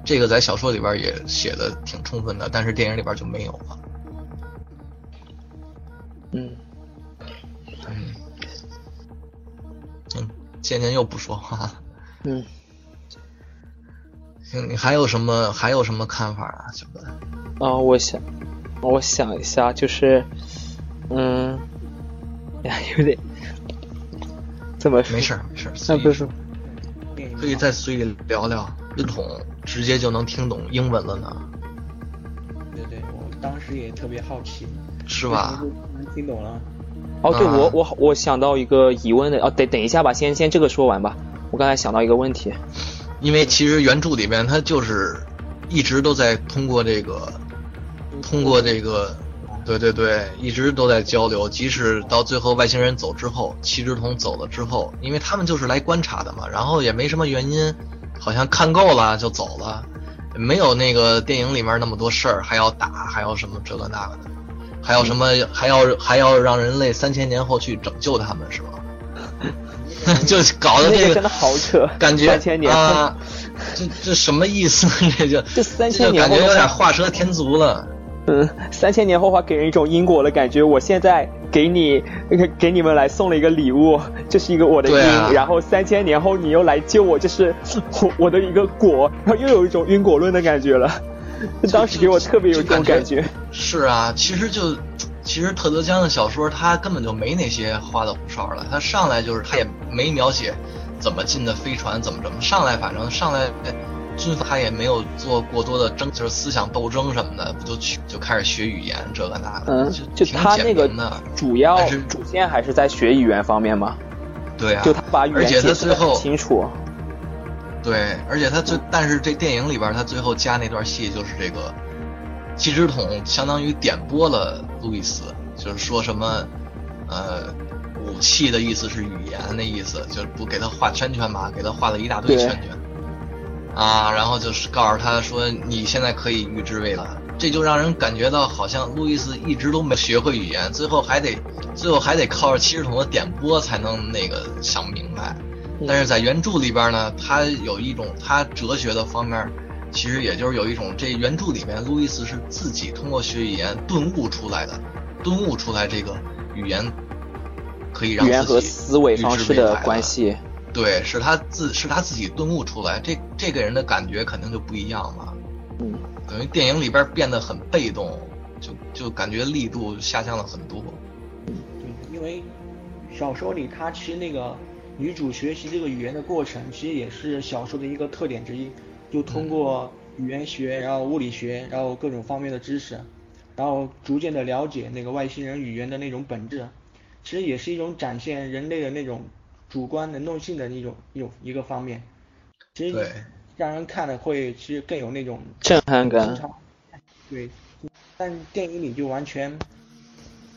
这个在小说里边也写的挺充分的，但是电影里边就没有了。嗯嗯嗯，渐渐又不说话。嗯，行，你还有什么还有什么看法啊，小哥？啊，我想。我想一下，就是，嗯，呀，有点，怎么？没事儿，没事儿。那不是，可以再随意聊聊，一桶直接就能听懂英文了呢。对对，我当时也特别好奇。是吧？能听懂了。哦，对，我我我想到一个疑问的，哦，等等一下吧，先先这个说完吧。我刚才想到一个问题。因为其实原著里边，他就是一直都在通过这个。通过这个，对对对，一直都在交流。即使到最后外星人走之后，七只桶走了之后，因为他们就是来观察的嘛，然后也没什么原因，好像看够了就走了，没有那个电影里面那么多事儿，还要打，还要什么这个那个的，还有什么还要还要让人类三千年后去拯救他们，是吧？就搞得这个真的好扯，感觉三千年啊，这这什么意思？这就这三千年感觉有点画蛇添足了。嗯，三千年后话给人一种因果的感觉。我现在给你给你们来送了一个礼物，这是一个我的因，然后三千年后你又来救我，这是我我的一个果，然后又有一种因果论的感觉了。当时给我特别有这种感觉。是啊，其实就其实特德江的小说他根本就没那些花里胡哨了，他上来就是他也没描写怎么进的飞船，怎么怎么上来，反正上来。军阀也没有做过多的争，就是思想斗争什么的，不就去就开始学语言这个那个，就就他那个主要主线还是在学语言方面嘛。对啊，就他把语言解释很清楚。对，而且他最但是这电影里边他最后加那段戏就是这个七只桶相当于点拨了路易斯，就是说什么呃武器的意思是语言的意思，就不给他画圈圈嘛，给他画了一大堆圈圈。啊，然后就是告诉他说，你现在可以预知未来，这就让人感觉到好像路易斯一直都没学会语言，最后还得，最后还得靠着七十桶的点播才能那个想明白。但是在原著里边呢，他有一种他哲学的方面，其实也就是有一种这原著里面路易斯是自己通过学语言顿悟出来的，顿悟出来这个语言可以让语言和思维方式的关系。对，是他自是他自己顿悟出来，这这个人的感觉肯定就不一样了。嗯，等于电影里边变得很被动，就就感觉力度下降了很多。对，因为小说里他其实那个女主学习这个语言的过程，其实也是小说的一个特点之一，就通过语言学，然后物理学，然后各种方面的知识，然后逐渐的了解那个外星人语言的那种本质，其实也是一种展现人类的那种。主观能动性的一种一种一个方面，其实让人看了会其实更有那种震撼感。对，但电影里就完全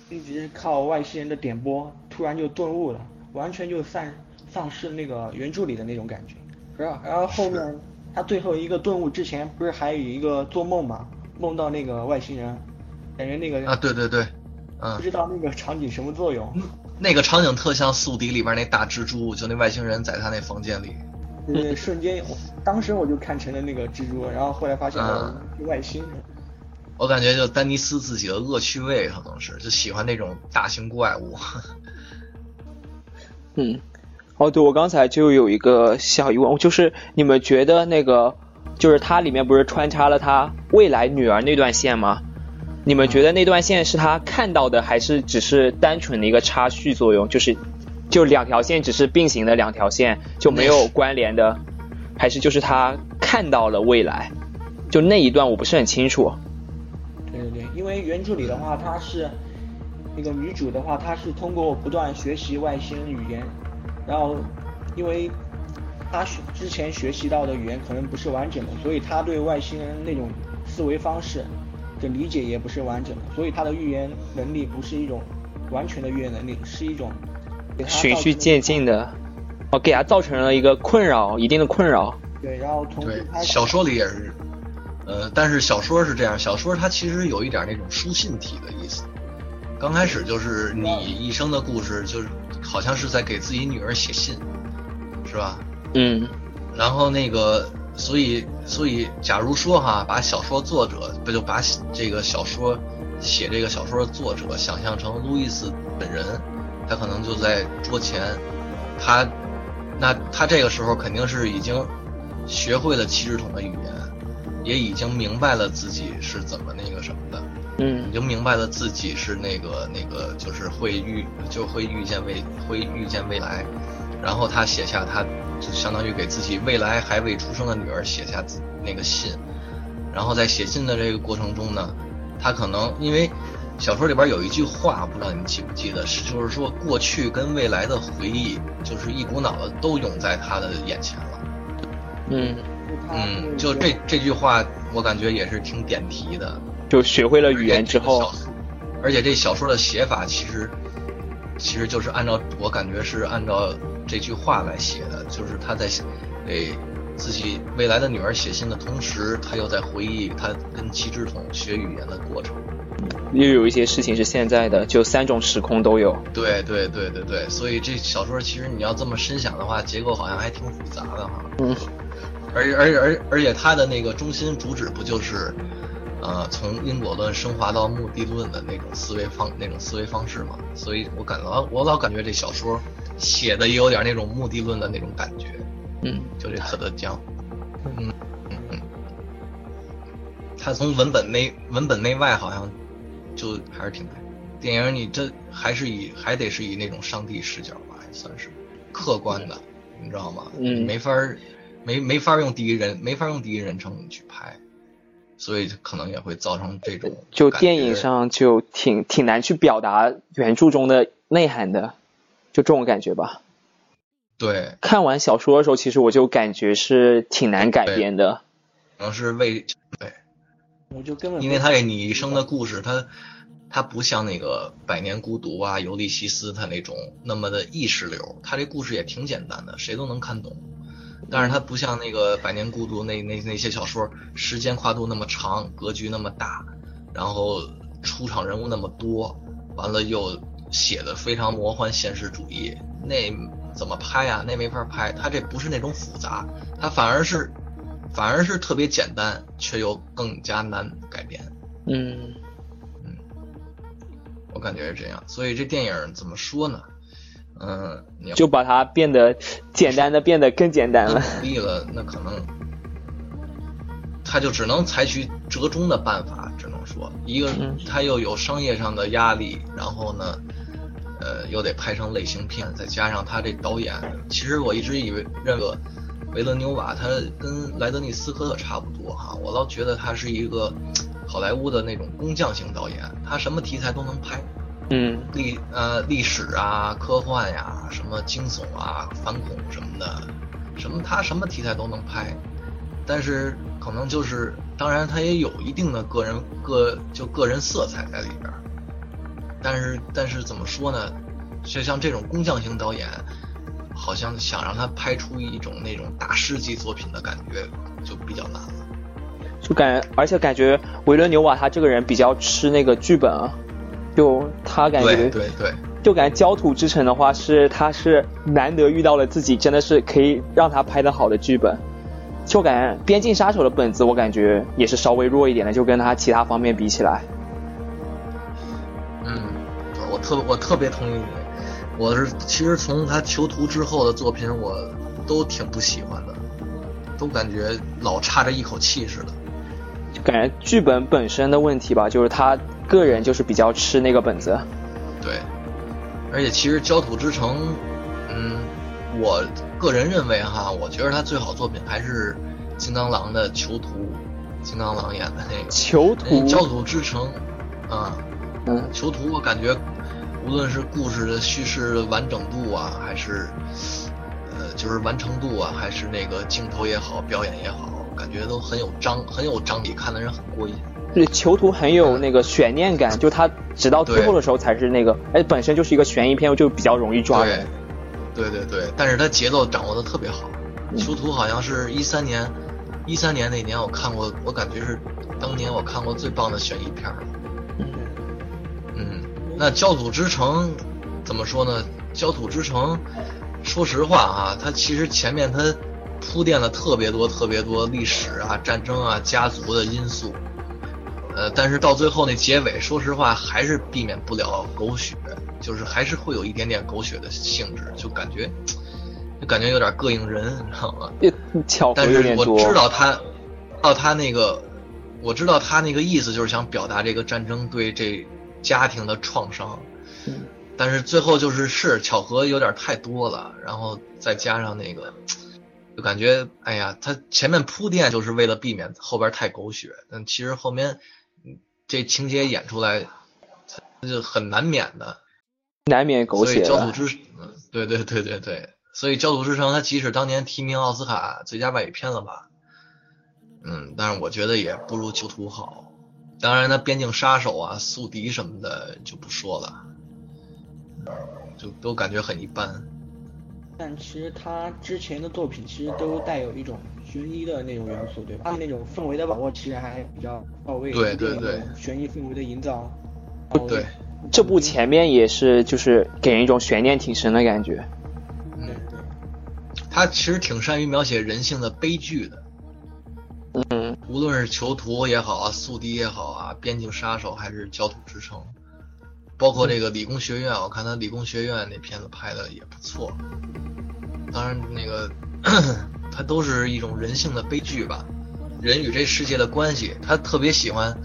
一直靠外星人的点拨，突然就顿悟了，完全就丧丧失那个原著里的那种感觉。然后然后后面他最后一个顿悟之前，不是还有一个做梦嘛？梦到那个外星人，感觉那个啊对对对，嗯，不知道那个场景什么作用。那个场景特像《宿敌》里边那大蜘蛛，就那外星人在他那房间里。对，瞬间，我当时我就看成了那个蜘蛛，然后后来发现是外星人。我感觉就丹尼斯自己的恶趣味可能是，就喜欢那种大型怪物。嗯，哦，对，我刚才就有一个小疑问，就是你们觉得那个，就是它里面不是穿插了他未来女儿那段线吗？你们觉得那段线是他看到的，还是只是单纯的一个插叙作用？就是，就两条线只是并行的两条线，就没有关联的，还是就是他看到了未来？就那一段我不是很清楚。对对对，因为原著里的话，她是那个女主的话，她是通过不断学习外星语言，然后因为她学之前学习到的语言可能不是完整的，所以她对外星人那种思维方式。的理解也不是完整的，所以他的预言能力不是一种完全的预言能力，是一种循序渐进的，哦，给他造成了一个困扰，一定的困扰。对，然后从对小说里也是，呃，但是小说是这样，小说它其实有一点那种书信体的意思，刚开始就是你一生的故事，就是好像是在给自己女儿写信，是吧？嗯，然后那个。所以，所以，假如说哈，把小说作者不就把这个小说写这个小说的作者想象成路易斯本人，他可能就在桌前，他，那他这个时候肯定是已经学会了七十桶的语言，也已经明白了自己是怎么那个什么的，嗯，已经明白了自己是那个那个就是会遇就会遇见未会遇见未来，然后他写下他。就相当于给自己未来还未出生的女儿写下自那个信，然后在写信的这个过程中呢，他可能因为小说里边有一句话，不知道你记不记得，是就是说过去跟未来的回忆，就是一股脑的都涌在他的眼前了。嗯嗯，就这这句话，我感觉也是挺点题的。就学会了语言之后，而且这小说的写法其实其实就是按照我感觉是按照。这句话来写的，就是他在给自己未来的女儿写信的同时，他又在回忆他跟七只桶学语言的过程。又有一些事情是现在的，就三种时空都有。对对对对对，所以这小说其实你要这么深想的话，结构好像还挺复杂的哈。嗯。而而而而且他的那个中心主旨不就是，呃，从因果论升华到目的论的那种思维方那种思维方式嘛？所以我感到我老感觉这小说。写的也有点那种目的论的那种感觉，嗯，就这特德江，嗯嗯嗯，他从文本内文本内外好像就还是挺电影，你这还是以还得是以那种上帝视角吧，还算是客观的，你知道吗？嗯，没法没没法用第一人没法用第一人称去拍，所以可能也会造成这种就电影上就挺挺难去表达原著中的内涵的。就这种感觉吧。对，看完小说的时候，其实我就感觉是挺难改编的。可能是为对，我就根本因为他给你一生的故事，他他不像那个《百年孤独》啊、《尤利西斯》他那种那么的意识流，他这故事也挺简单的，谁都能看懂。但是它不像那个《百年孤独》那那那些小说，时间跨度那么长，格局那么大，然后出场人物那么多，完了又写的非常魔幻现实主义，那怎么拍呀？那没法拍。它这不是那种复杂，它反而是反而是特别简单，却又更加难改编。嗯嗯。我感觉是这样，所以这电影怎么说呢？嗯，就把它变得简单的变得更简单了。努力了，那可能他就只能采取折中的办法，只能说一个他又有商业上的压力，然后呢，呃，又得拍成类型片，再加上他这导演，其实我一直以为认为维伦纽瓦他跟莱德尼斯科特差不多哈，我老觉得他是一个。好莱坞的那种工匠型导演，他什么题材都能拍，嗯，历呃历史啊、科幻呀、什么惊悚啊、反恐什么的，什么他什么题材都能拍，但是可能就是，当然他也有一定的个人个就个人色彩在里边，但是但是怎么说呢？就像这种工匠型导演，好像想让他拍出一种那种大师级作品的感觉，就比较难了。就感，而且感觉维伦纽瓦他这个人比较吃那个剧本啊，就他感觉，对对对，就感觉焦土之城的话是他是难得遇到了自己真的是可以让他拍的好的剧本，就感觉边境杀手的本子我感觉也是稍微弱一点的，就跟他其他方面比起来。特我特别同意你，我是其实从他囚徒之后的作品我都挺不喜欢的，都感觉老差着一口气似的。感觉剧本本身的问题吧，就是他个人就是比较吃那个本子。对，而且其实《焦土之城》，嗯，我个人认为哈，我觉得他最好作品还是金刚狼的囚徒，金刚狼演的那个囚徒。焦土之城，啊，嗯，囚徒我感觉无论是故事的叙事的完整度啊，还是呃就是完成度啊，还是那个镜头也好，表演也好。感觉都很有张，很有张力，看的人很过瘾。对，囚徒很有那个悬念感，就他直到最后的时候才是那个，哎，本身就是一个悬疑片，就比较容易抓人。对对对，但是他节奏掌握的特别好。囚徒好像是一三年，一三年那年我看过，我感觉是当年我看过最棒的悬疑片了。嗯，那焦土之城怎么说呢？焦土之城，说实话啊，它其实前面它。铺垫了特别多、特别多历史啊、战争啊、家族的因素，呃，但是到最后那结尾，说实话还是避免不了狗血，就是还是会有一点点狗血的性质，就感觉就感觉有点膈应人，你知道吗？但是我知道他，到他那个，我知道他那个意思就是想表达这个战争对这家庭的创伤，但是最后就是是巧合有点太多了，然后再加上那个。就感觉，哎呀，他前面铺垫就是为了避免后边太狗血，但其实后面这情节演出来，就很难免的，难免狗血。所以焦土之，对对对对对，所以焦土之城，他即使当年提名奥斯卡最佳外语片了吧，嗯，但是我觉得也不如囚徒好。当然，呢边境杀手啊、宿敌什么的就不说了，就都感觉很一般。但其实他之前的作品其实都带有一种悬疑的那种元素，对吧？他那种氛围的把握其实还比较到位，对对对，悬疑氛围的营造，对。这部前面也是就是给人一种悬念挺深的感觉。嗯，他其实挺善于描写人性的悲剧的。嗯，无论是囚徒也好啊，宿敌也好啊，边境杀手还是焦土之城。包括这个理工学院，我看他理工学院那片子拍的也不错。当然，那个 他都是一种人性的悲剧吧，人与这世界的关系，他特别喜欢，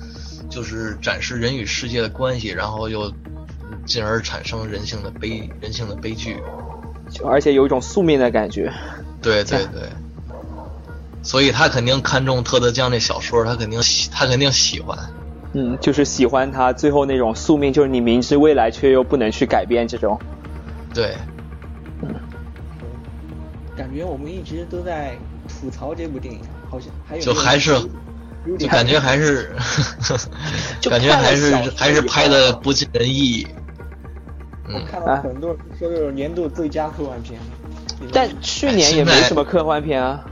就是展示人与世界的关系，然后又进而产生人性的悲人性的悲剧，而且有一种宿命的感觉。对对对，所以他肯定看中特德江那小说，他肯定喜，他肯定喜欢。嗯，就是喜欢他最后那种宿命，就是你明知未来却又不能去改变这种。对。嗯。感觉我们一直都在吐槽这部电影，好像还有就还是就感觉还是，感觉还是还是拍的不尽人意。我看到很多人说这种年度最佳科幻片，但去年也没什么科幻片啊。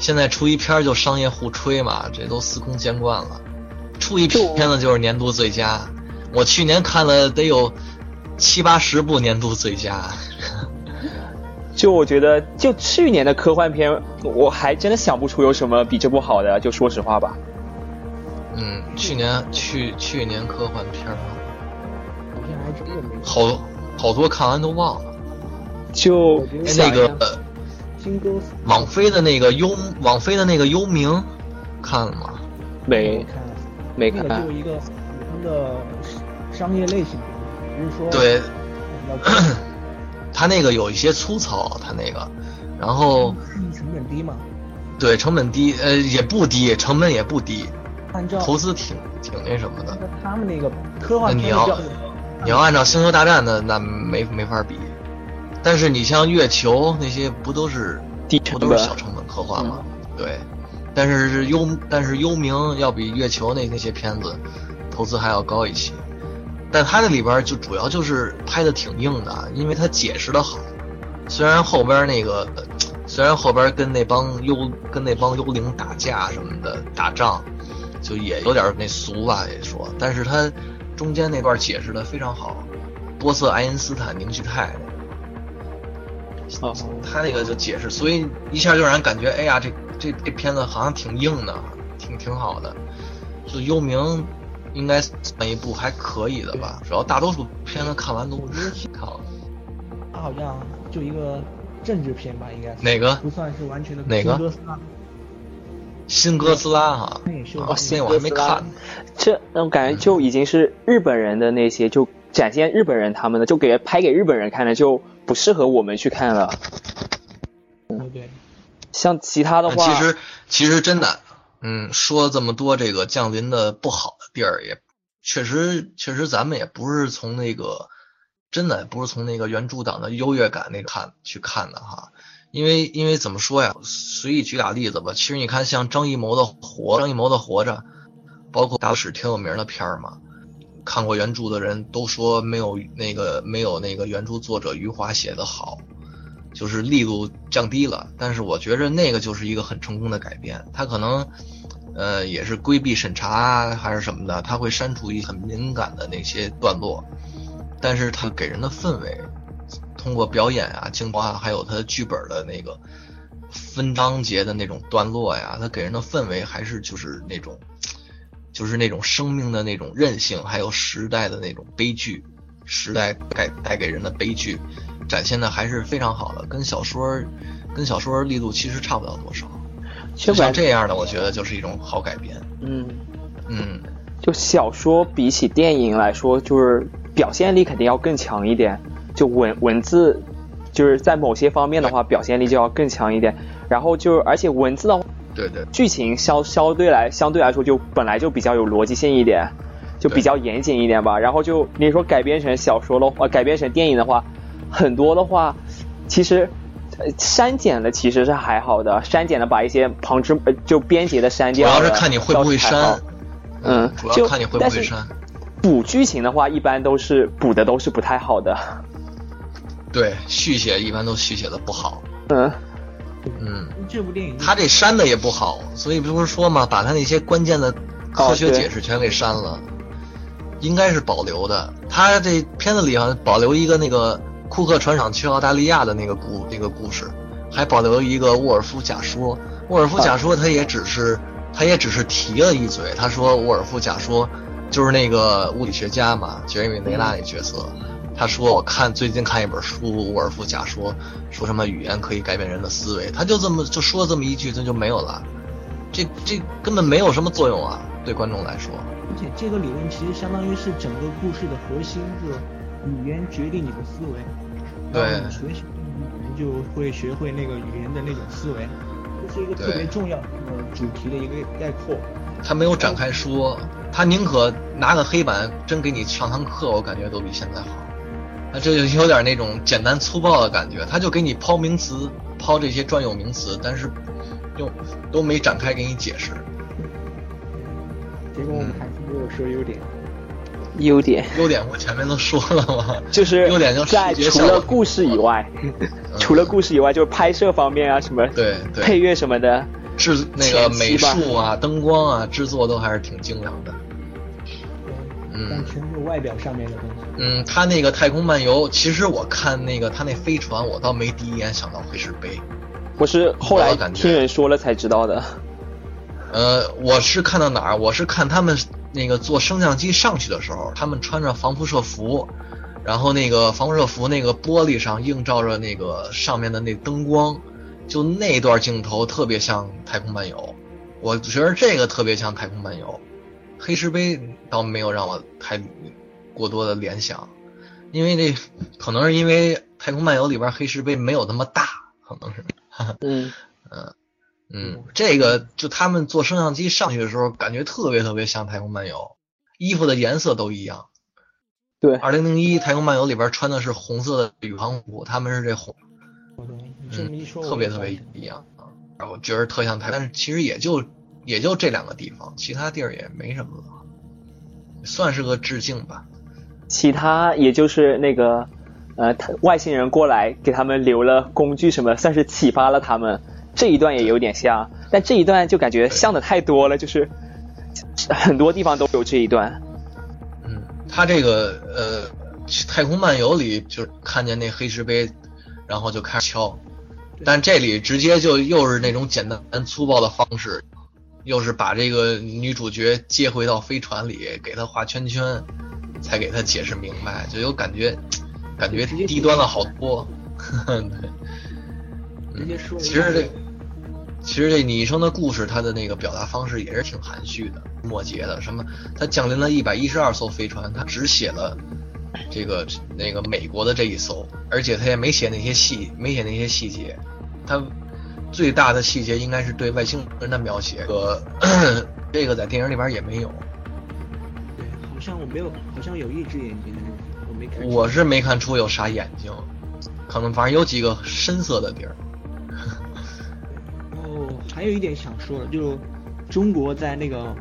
现在出一片就商业互吹嘛，这都司空见惯了。出一片子就是年度最佳，我去年看了得有七八十部年度最佳。就我觉得，就去年的科幻片，我还真的想不出有什么比这部好的。就说实话吧。嗯，去年去去年科幻片。好好多看完都忘了。就那个网飞的那个幽网飞的那个幽冥，看了吗？没看，没看。就一个普通的商业类型，比如说对。他那个有一些粗糙，他那个，然后成本低嘛？对，成本低，呃，也不低，成本也不低，按照投资挺挺那什么的。他们那个科幻你要你要按照《星球大战》的，那没没法比。但是你像月球那些，不都是不都是小成本科幻吗？对，但是幽但是幽冥要比月球那那些片子投资还要高一些。但它那里边就主要就是拍的挺硬的，因为它解释的好。虽然后边那个，虽然后边跟那帮幽跟那帮幽灵打架什么的打仗，就也有点那俗吧也说，但是它中间那段解释的非常好。波色爱因斯坦凝聚态，哦，他那个就解释，所以一下就让人感觉，哎呀，这这这片子好像挺硬的，挺挺好的。就幽冥。应该算一部还可以的吧，主要大多数片子看完都看了。他好像就一个政治片吧，应该哪个不算是完全的哪个？新哥斯拉哈，哦，新我还没看。这那种感觉就已经是日本人的那些，就展现日本人他们的，就给拍给日本人看的，就不适合我们去看了。嗯对。像其他的话，其实其实真的。嗯，说了这么多这个降临的不好的地儿，也确实确实咱们也不是从那个真的不是从那个原著党的优越感那看去看的哈，因为因为怎么说呀，随意举俩例子吧，其实你看像张艺谋的活张艺谋的活着，包括大使挺有名的片儿嘛，看过原著的人都说没有那个没有那个原著作者余华写的好。就是力度降低了，但是我觉着那个就是一个很成功的改编。他可能，呃，也是规避审查还是什么的，他会删除一很敏感的那些段落，但是他给人的氛围，通过表演啊、镜头啊，还有他剧本的那个分章节的那种段落呀，他给人的氛围还是就是那种，就是那种生命的那种韧性，还有时代的那种悲剧，时代带带给人的悲剧。展现的还是非常好的，跟小说，跟小说力度其实差不了多少。就像这样的，我觉得就是一种好改编。嗯嗯，就小说比起电影来说，就是表现力肯定要更强一点。就文文字，就是在某些方面的话，表现力就要更强一点。然后就而且文字的话，对对，剧情相相对来相对来说就本来就比较有逻辑性一点，就比较严谨一点吧。然后就你说改编成小说的话，改编成电影的话。很多的话，其实删减的其实是还好的，删减的把一些旁枝就编辑的删掉。主要是看你会不会删。嗯，主要看你会不会删。补剧情的话，一般都是补的都是不太好的。对，续写一般都续写的不好。嗯嗯。这部电影他这删的也不好，所以不是说嘛，把他那些关键的科学解释全给删了。应该是保留的。他这片子里好像保留一个那个。库克船长去澳大利亚的那个故那个故事，还保留一个沃尔夫假说。沃尔夫假说他也只是他也只是提了一嘴，他说沃尔夫假说就是那个物理学家嘛，杰瑞米雷纳那角色。他说我看最近看一本书，沃尔夫假说说什么语言可以改变人的思维，他就这么就说这么一句，这就没有了。这这根本没有什么作用啊，对观众来说。而且这个理论其实相当于是整个故事的核心，就。语言决定你的思维，对，学习语言就会学会那个语言的那种思维，这是一个特别重要的主题的一个概括。他没有展开说，他宁可拿个黑板真给你上堂课，我感觉都比现在好。那这就有点那种简单粗暴的感觉，他就给你抛名词，抛这些专有名词，但是又都没展开给你解释。结果我们还是没有说优点。优点，优点我前面都说了嘛，就是优点就在除了故事以外，除了故事以外，就是拍摄方面啊什么，对对，配乐什么的，制那个美术啊、灯光啊、制作都还是挺精良的。嗯，但全是外表上面的东西。嗯，他那个太空漫游，其实我看那个他那飞船，我倒没第一眼想到会是碑，我是后来听人说了才知道的。呃，我是看到哪儿？我是看他们。那个坐升降机上去的时候，他们穿着防辐射服，然后那个防辐射服那个玻璃上映照着那个上面的那灯光，就那段镜头特别像《太空漫游》，我觉得这个特别像《太空漫游》，黑石碑倒没有让我太过多的联想，因为这可能是因为《太空漫游》里边黑石碑没有那么大，可能是，嗯 嗯。嗯，这个就他们做升降机上去的时候，感觉特别特别像《太空漫游》，衣服的颜色都一样。对，二零零一《太空漫游》里边穿的是红色的宇航服，他们是这红，嗯，特别特别一样啊。然后觉得特像太，但是其实也就也就这两个地方，其他地儿也没什么，算是个致敬吧。其他也就是那个呃，外星人过来给他们留了工具什么，算是启发了他们。这一段也有点像，但这一段就感觉像的太多了，就是很多地方都有这一段。嗯，他这个呃，《太空漫游》里就看见那黑石碑，然后就开始敲，但这里直接就又是那种简单粗暴的方式，又是把这个女主角接回到飞船里，给她画圈圈，才给她解释明白，就有感觉，感觉低端了好多。对。其实这，其实这你一生的故事，她的那个表达方式也是挺含蓄的、末节的。什么？她降临了一百一十二艘飞船，她只写了这个那个美国的这一艘，而且她也没写那些细，没写那些细节。他最大的细节应该是对外星人的描写，和 这个在电影里边也没有。对，好像我没有，好像有一只眼睛，我没看。我是没看出有啥眼睛，可能反正有几个深色的地儿。还有一点想说的，就中国在那个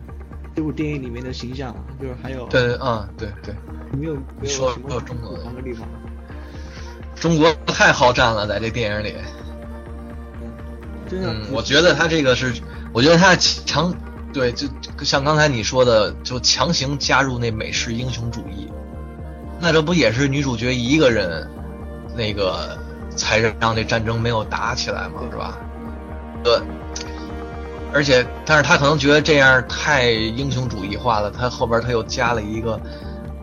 这部电影里面的形象，就是还有对啊对对，没有没有什么中国的地方，中国太好战了，在这电影里，真的，我觉得他这个是，我觉得他强对，就像刚才你说的，就强行加入那美式英雄主义，那这不也是女主角一个人那个才让这战争没有打起来嘛，是吧？对。而且，但是他可能觉得这样太英雄主义化了。他后边他又加了一个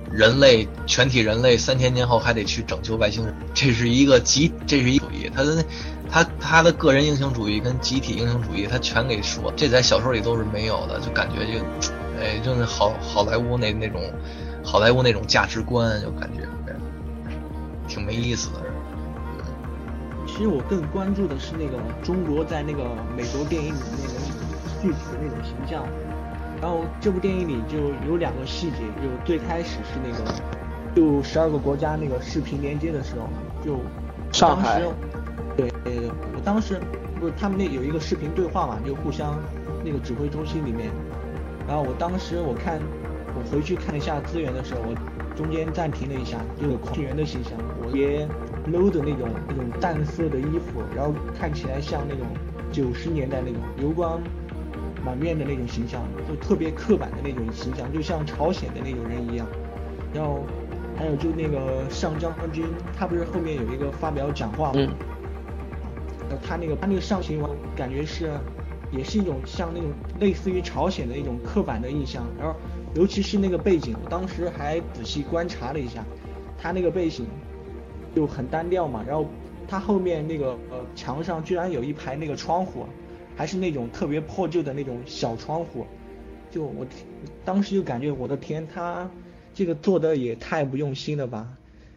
人类全体人类三千年后还得去拯救外星人，这是一个集，这是一主义。他的他他的个人英雄主义跟集体英雄主义，他全给说。这在小说里都是没有的，就感觉就，哎，就是好好莱坞那那种好莱坞那种价值观，就感觉挺没意思的。其实我更关注的是那个中国在那个美国电影里面的。具体的那种形象，然后这部电影里就有两个细节，就最开始是那个，就十二个国家那个视频连接的时候，就上海，对对对，我当时不是他们那有一个视频对话嘛，就互相那个指挥中心里面，然后我当时我看我回去看一下资源的时候，我中间暂停了一下，就是狂员的形象，我别 low 的那种那种淡色的衣服，然后看起来像那种九十年代那种油光。满面的那种形象，就特别刻板的那种形象，就像朝鲜的那种人一样。然后还有就那个上将军，他不是后面有一个发表讲话吗？他那个他那个上行我感觉是，也是一种像那种类似于朝鲜的一种刻板的印象。然后尤其是那个背景，我当时还仔细观察了一下，他那个背景就很单调嘛。然后他后面那个呃墙上居然有一排那个窗户。还是那种特别破旧的那种小窗户，就我当时就感觉我的天，他这个做的也太不用心了吧，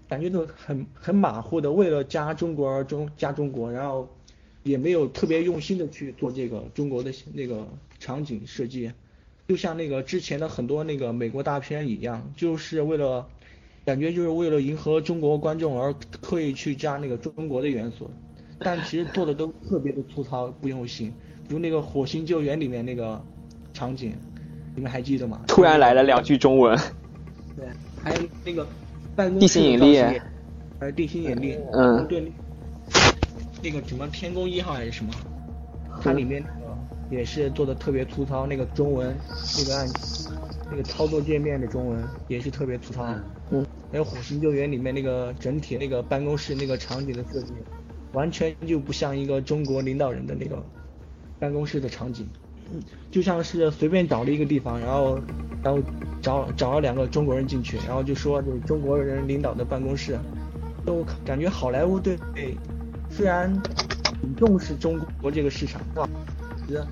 感觉都很很马虎的，为了加中国而中加中国，然后也没有特别用心的去做这个中国的那个场景设计，就像那个之前的很多那个美国大片一样，就是为了感觉就是为了迎合中国观众而刻意去加那个中国的元素，但其实做的都特别的粗糙不用心。如那个火星救援里面那个场景，你们还记得吗？突然来了两句中文。对，还有那个办公地心引力，还有地心引力，嗯，对，那个什么天宫一号还是什么，它里面也是做的特别粗糙，那个中文那个按那个操作界面的中文也是特别粗糙。嗯，还有火星救援里面那个整体那个办公室那个场景的设计，完全就不像一个中国领导人的那个办公室的场景，就像是随便找了一个地方，然后然后找找了两个中国人进去，然后就说这中国人领导的办公室，都感觉好莱坞对虽然很重视中国这个市场，觉得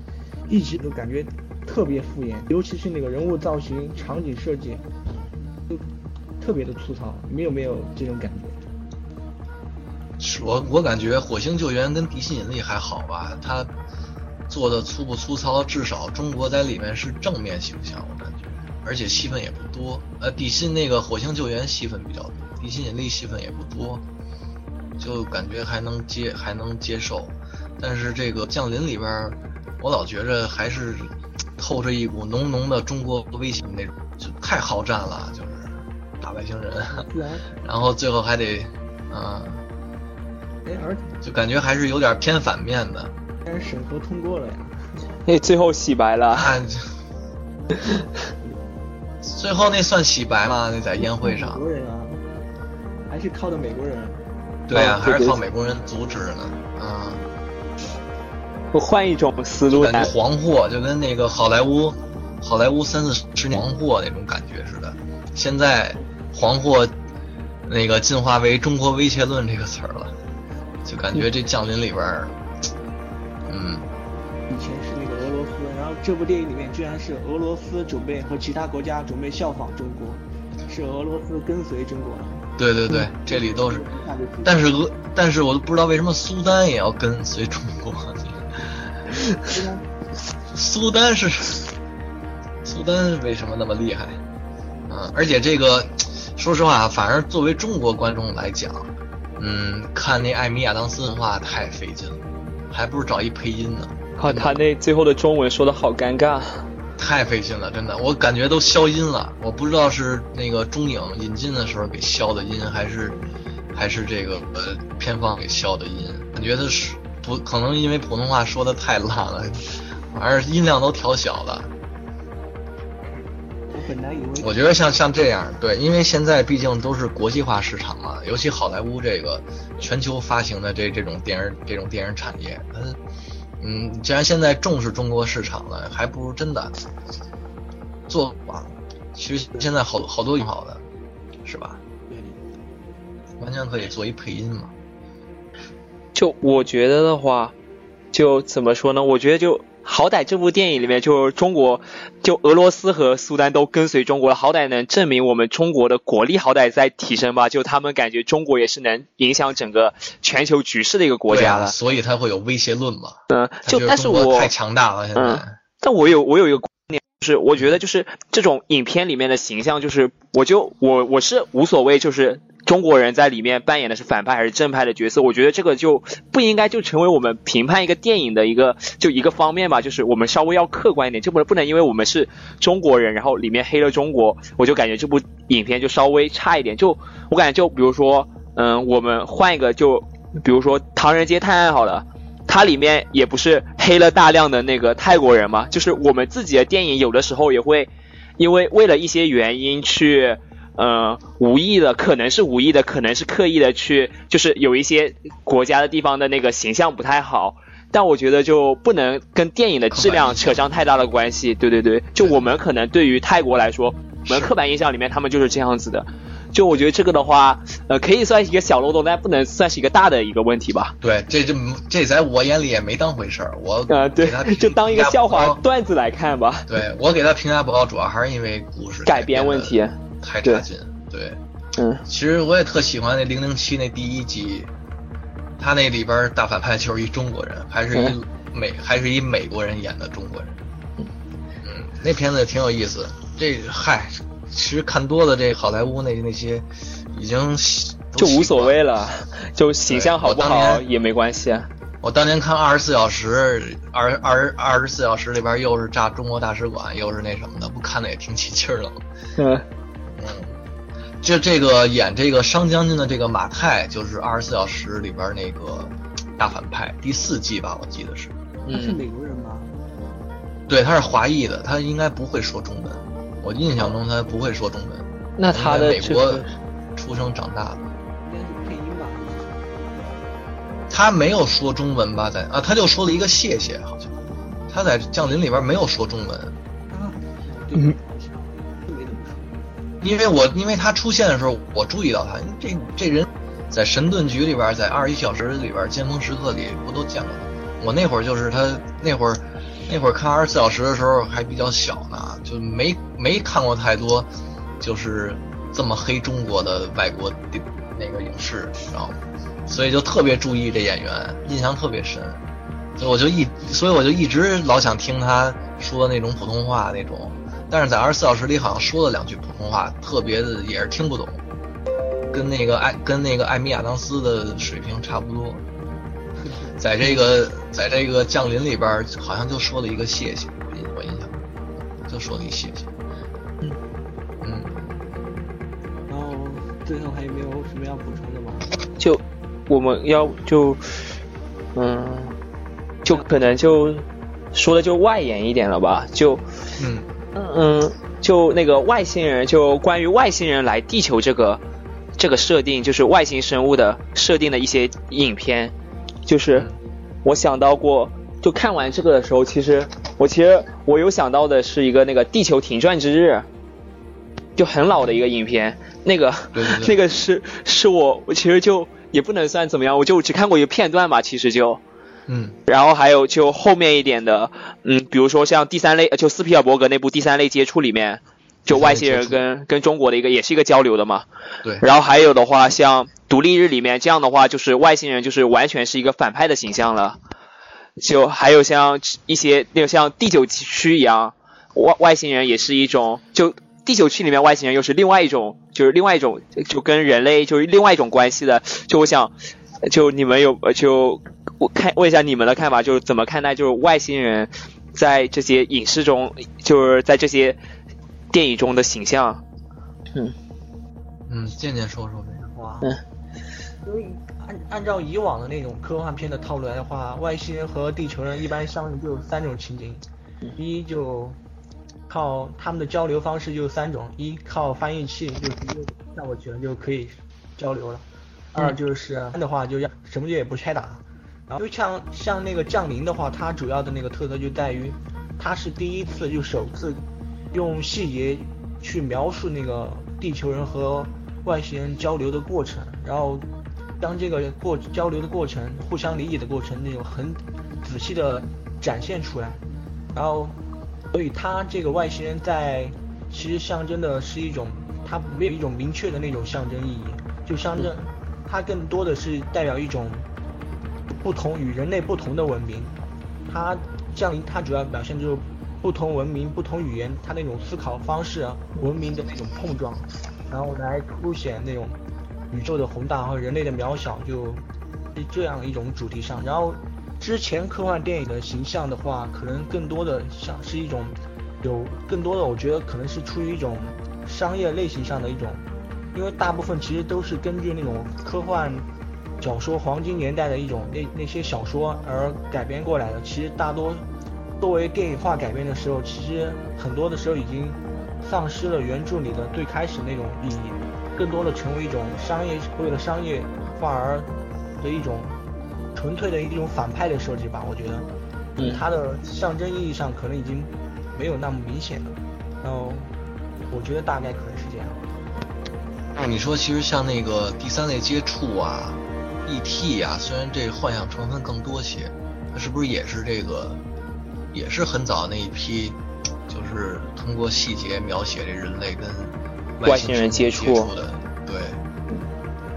一直都感觉特别敷衍，尤其是那个人物造型、场景设计，都。特别的粗糙，你有没有这种感觉？我我感觉《火星救援》跟《地心引力》还好吧，它做的粗不粗糙，至少中国在里面是正面形象，我感觉，而且戏份也不多。呃，地心那个《火星救援》戏份比较多，《地心引力》戏份也不多，就感觉还能接还能接受。但是这个《降临》里边，我老觉着还是透着一股浓浓的中国威胁那种，就太好战了，就。是打外星人，然后最后还得，嗯，哎，而就感觉还是有点偏反面的。但是审核通过了呀。那，最后洗白了。最后那算洗白吗？那在宴会上。美国人啊，还是靠的美国人。对啊，还是靠美国人阻止呢。嗯。我换一种思路。感觉黄祸就跟那个好莱坞，好莱坞三四十年黄祸那种感觉似的。现在。黄祸，那个进化为中国威胁论这个词儿了，就感觉这降临里边儿，嗯，以前是那个俄罗斯，然后这部电影里面居然是俄罗斯准备和其他国家准备效仿中国，是俄罗斯跟随中国。对对对，这里都是，但是俄，但是我都不知道为什么苏丹也要跟随中国。苏丹是，苏丹为什么那么厉害？嗯，而且这个。说实话，反而作为中国观众来讲，嗯，看那艾米亚当斯的话太费劲了，还不如找一配音呢。靠，他那最后的中文说的好尴尬，太费劲了，真的，我感觉都消音了。我不知道是那个中影引进的时候给消的音，还是还是这个呃片方给消的音。感觉它是不可能，因为普通话说的太烂了，反正音量都调小了。我觉得像像这样，对，因为现在毕竟都是国际化市场嘛，尤其好莱坞这个全球发行的这这种电影这种电影产业，嗯嗯，既然现在重视中国市场了，还不如真的做吧。其实现在好好多挺好的，是吧？完全可以做一配音嘛。就我觉得的话，就怎么说呢？我觉得就。好歹这部电影里面，就中国，就俄罗斯和苏丹都跟随中国，好歹能证明我们中国的国力好歹在提升吧。就他们感觉中国也是能影响整个全球局势的一个国家了，所以才会有威胁论嘛。嗯，就但是我太强大了现在。但我有我有一个观点，就是我觉得就是这种影片里面的形象，就是我就我我是无所谓，就是。中国人在里面扮演的是反派还是正派的角色？我觉得这个就不应该就成为我们评判一个电影的一个就一个方面吧。就是我们稍微要客观一点，就不能不能因为我们是中国人，然后里面黑了中国，我就感觉这部影片就稍微差一点。就我感觉，就比如说，嗯，我们换一个，就比如说《唐人街探案》好了，它里面也不是黑了大量的那个泰国人嘛？就是我们自己的电影有的时候也会因为为了一些原因去。呃，无意的可能是无意的，可能是刻意的去，就是有一些国家的地方的那个形象不太好，但我觉得就不能跟电影的质量扯上太大的关系。对对对，就我们可能对于泰国来说，我们刻板印象里面他们就是这样子的。就我觉得这个的话，呃，可以算是一个小漏洞，但不能算是一个大的一个问题吧。对，这这这在我眼里也没当回事儿。我呃，对，就当一个笑话段子来看吧。对我给他评价不高，主要还是因为故事改编问题。太差劲，对，嗯，其实我也特喜欢那零零七那第一集，他那里边大反派就是一中国人，还是一美，还是一美国人演的中国人，嗯，那片子挺有意思。这嗨，其实看多了这好莱坞那那些，已经就无所谓了，就形象好不好也没关系。我当年看二十四小时，二二二十四小时里边又是炸中国大使馆，又是那什么的，不看的也挺起劲儿的吗？嗯嗯，这这个演这个商将军的这个马太，就是二十四小时里边那个大反派，第四季吧，我记得是。他是美国人吗？对，他是华裔的，他应该不会说中文。我印象中他不会说中文。那他的美国出生长大的。应该是配音吧？他没有说中文吧？在啊，他就说了一个谢谢，好像。他在降临里边没有说中文。啊，嗯。因为我因为他出现的时候，我注意到他，这这人在神盾局里边，在二十一小时里边尖峰时刻里不都见过他？我那会儿就是他那会儿，那会儿看二十四小时的时候还比较小呢，就没没看过太多，就是这么黑中国的外国的那个影视，知道吗？所以就特别注意这演员，印象特别深，所以我就一所以我就一直老想听他说那种普通话那种，但是在二十四小时里好像说了两句普通话，特别的也是听不懂，跟那个艾跟那个艾米亚当斯的水平差不多。在这个在这个降临里边，好像就说了一个谢谢，我印我印象，就说了一谢谢。嗯嗯，然后最后还有没有什么要补充的吗？就我们要就嗯，就可能就说的就外延一点了吧，就嗯嗯，就那个外星人，就关于外星人来地球这个这个设定，就是外星生物的设定的一些影片，就是我想到过，就看完这个的时候，其实我其实我有想到的是一个那个《地球停转之日》，就很老的一个影片，那个 那个是是我我其实就也不能算怎么样，我就只看过一个片段吧，其实就。嗯然后还有就后面一点的，嗯，比如说像第三类，呃就斯皮尔伯格那部《第三类接触》里面，就外星人跟跟中国的一个也是一个交流的嘛。对，然后还有的话，像《独立日》里面这样的话，就是外星人就是完全是一个反派的形象了。就还有像一些那个像第九区一样，外外星人也是一种，就第九区里面外星人又是另外一种，就是另外一种，就跟人类就是另外一种关系的。就我想，就你们有呃就我看问一下你们的看法，就是怎么看待就是外星人在这些影视中，就是在这些电影中的形象？嗯。嗯，渐渐说说呗。哇，嗯。因为按按照以往的那种科幻片的套路来的话，外星人和地球人一般相遇就有三种情景，一就靠他们的交流方式就三种，一靠翻译器就直接跳过去了就可以交流了，二就是的话就要什么也不拆打，然后就像像那个降临的话，它主要的那个特色就在于，它是第一次就首次用细节去描述那个地球人和外星人交流的过程，然后将这个过交流的过程、互相理解的过程那种很仔细的展现出来，然后所以它这个外星人在其实象征的是一种，它没有一种明确的那种象征意义，就象征它更多的是代表一种不同与人类不同的文明，它降临它主要表现就是不同文明、不同语言它那种思考方式啊，文明的那种碰撞，然后来凸显那种宇宙的宏大和人类的渺小，就是这样一种主题上。然后之前科幻电影的形象的话，可能更多的像是一种有更多的，我觉得可能是出于一种商业类型上的一种，因为大部分其实都是根据那种科幻小说黄金年代的一种那那些小说而改编过来的。其实大多作为电影化改编的时候，其实很多的时候已经丧失了原著里的最开始那种意义，更多的成为一种商业为了商业化而的一种纯粹的一种反派的设计吧。我觉得，嗯它的象征意义上可能已经没有那么明显了。然后，我觉得大概可能是这样。那你说，其实像那个第三类接触啊、E.T. 啊，虽然这幻想成分更多些，它是不是也是这个，也是很早那一批，就是通过细节描写这人类跟外星人接接触的？对，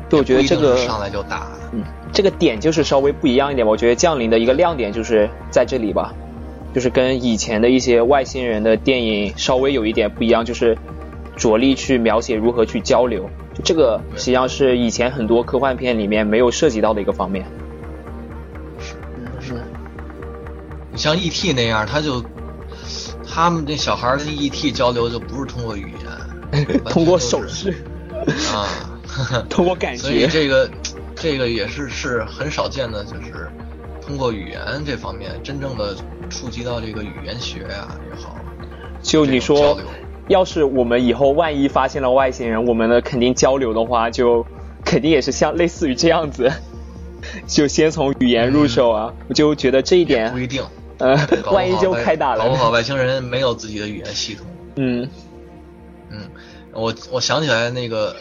就我觉得这个上来就打。嗯，这个点就是稍微不一样一点吧。我觉得降临的一个亮点就是在这里吧，就是跟以前的一些外星人的电影稍微有一点不一样，就是着力去描写如何去交流。就这个实际上是以前很多科幻片里面没有涉及到的一个方面。是。你像 E.T. 那样，他就他们那小孩跟 E.T. 交流就不是通过语言，通过手势 啊，通过感觉。所以这个这个也是是很少见的，就是通过语言这方面真正的触及到这个语言学啊也好。就你说，要是我们以后万一发现了外星人，我们呢肯定交流的话，就肯定也是像类似于这样子，就先从语言入手啊。我就觉得这一点不一定，呃，万一就开打了。搞不好外星人没有自己的语言系统。嗯嗯，我我想起来那个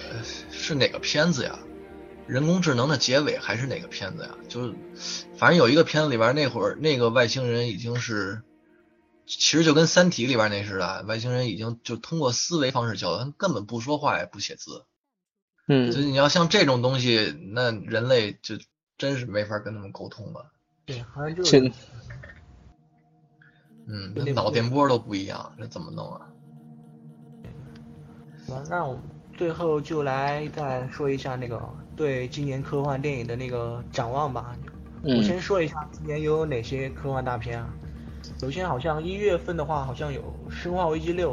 是哪个片子呀？人工智能的结尾还是哪个片子呀？就是反正有一个片子里边，那会儿那个外星人已经是。其实就跟《三体》里边那似的，外星人已经就通过思维方式交流，他根本不说话也不写字。嗯，所以你要像这种东西，那人类就真是没法跟他们沟通了。对，好像就是。嗯，那脑电波都不一样，那怎么弄啊？那那我们最后就来再说一下那个对今年科幻电影的那个展望吧。我先说一下今年有哪些科幻大片啊？首先，好像一月份的话，好像有《生化危机六》，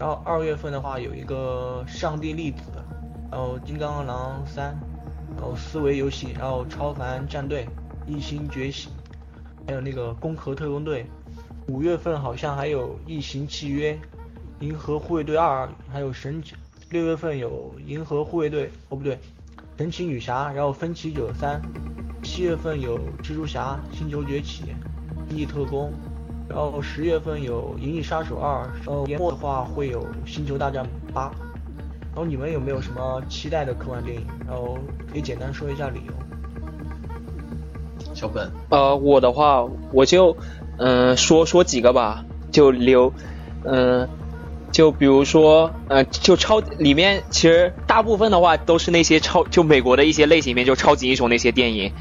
然后二月份的话有一个《上帝粒子》，然后《金刚狼三》，然后《思维游戏》，然后《超凡战队》，《异星觉醒》，还有那个《攻壳特工队》。五月份好像还有《异形契约》，《银河护卫队二》，还有《神奇》。六月份有《银河护卫队》，哦不对，《神奇女侠》，然后《分歧者三》。七月份有《蜘蛛侠：星球崛起》，《异特工》。然后十月份有《银翼杀手二》，然后年末的话会有《星球大战八》。然后你们有没有什么期待的科幻电影？然后可以简单说一下理由。小本。呃，我的话我就嗯说说几个吧，就留嗯就比如说呃就超里面其实大部分的话都是那些超就美国的一些类型片，就超级英雄那些电影。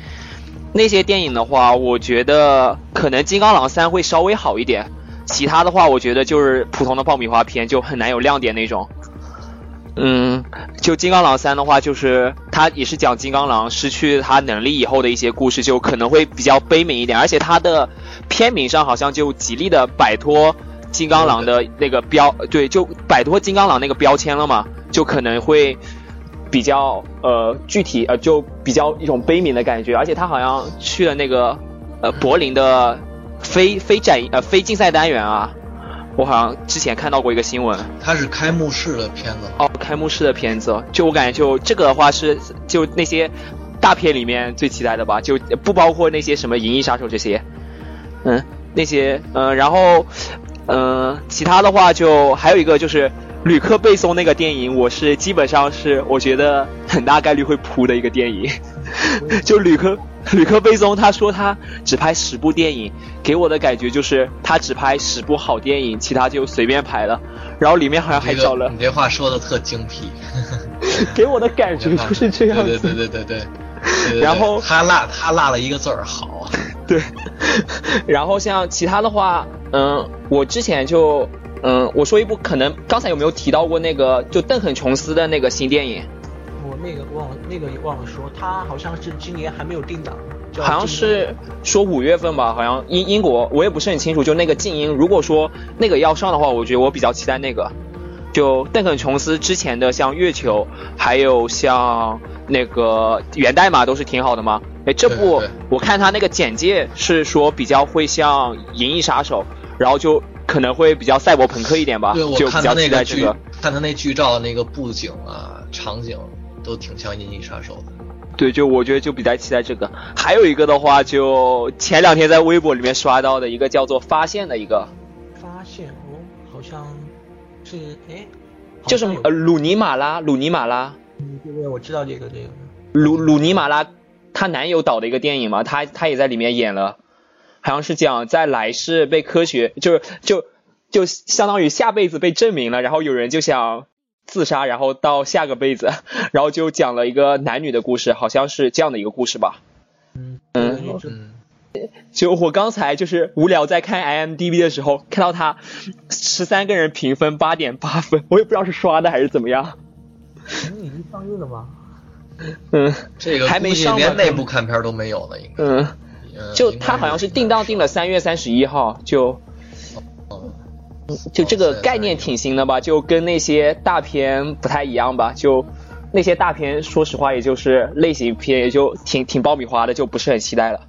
那些电影的话，我觉得可能《金刚狼三》会稍微好一点，其他的话，我觉得就是普通的爆米花片，就很难有亮点那种。嗯，就《金刚狼三》的话，就是它也是讲金刚狼失去他能力以后的一些故事，就可能会比较悲悯一点，而且它的片名上好像就极力的摆脱金刚狼的那个标，对，就摆脱金刚狼那个标签了嘛，就可能会。比较呃具体呃就比较一种悲悯的感觉，而且他好像去了那个呃柏林的非非展呃非竞赛单元啊，我好像之前看到过一个新闻。它是开幕式的片子。哦，开幕式的片子，就我感觉就这个的话是就那些大片里面最期待的吧，就不包括那些什么银翼杀手这些，嗯，那些嗯，然后嗯，其他的话就还有一个就是。吕克贝松那个电影，我是基本上是我觉得很大概率会扑的一个电影。就吕克吕克贝松他说他只拍十部电影，给我的感觉就是他只拍十部好电影，其他就随便拍了。然后里面好像还找了你这话说的特精辟，给我的感觉就是这样子。对对对对对。然后他落他落了一个字儿好。对。然后像其他的话，嗯，我之前就。嗯，我说一部可能刚才有没有提到过那个就邓肯琼斯的那个新电影？我那个忘了，那个也忘了说，他好像是今年还没有定档，好像是说五月份吧，好像英英国我也不是很清楚，就那个静音，如果说那个要上的话，我觉得我比较期待那个。就邓肯琼斯之前的像月球，还有像那个源代码都是挺好的嘛。哎，这部我看他那个简介是说比较会像银翼杀手，然后就。可能会比较赛博朋克一点吧，对，我看他那个剧，看他那剧照那个布景啊、场景都挺像《银翼杀手》的。对，就我觉得就比较期待这个。还有一个的话，就前两天在微博里面刷到的一个叫做《发现》的一个。发现哦，好像是哎，就是呃鲁尼马拉，鲁尼马拉。嗯，对对，我知道这个这个。鲁鲁尼马拉，她男友导的一个电影嘛，她她也在里面演了。好像是讲在来世被科学，就是就就相当于下辈子被证明了，然后有人就想自杀，然后到下个辈子，然后就讲了一个男女的故事，好像是这样的一个故事吧。嗯嗯，就我刚才就是无聊在看 IMDB 的时候，看到他十三个人评分八点八分，我也不知道是刷的还是怎么样。已经上映了吗？嗯，这个还没上，连内部看片都没有了，应该。嗯。就他好像是定档定了三月三十一号，就，就这个概念挺新的吧，就跟那些大片不太一样吧，就那些大片，说实话，也就是类型片，也就挺挺爆米花的，就不是很期待了。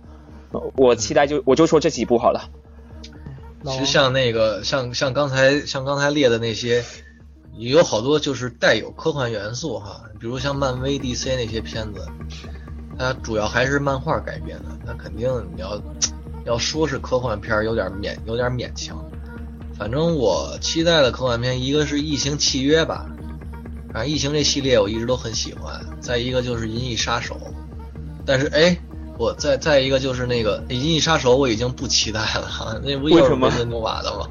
我期待就我就说这几部好了。其实像那个像像刚才像刚才列的那些，有好多就是带有科幻元素哈，比如像漫威、DC 那些片子，它主要还是漫画改编的，那肯定你要要说是科幻片有点勉有点勉强。反正我期待的科幻片，一个是《异形契约》吧，反正，《异形》这系列我一直都很喜欢。再一个就是《银翼杀手》，但是哎。我再再一个就是那个《银翼杀手》，我已经不期待了。那不又是维伦纽瓦的吗？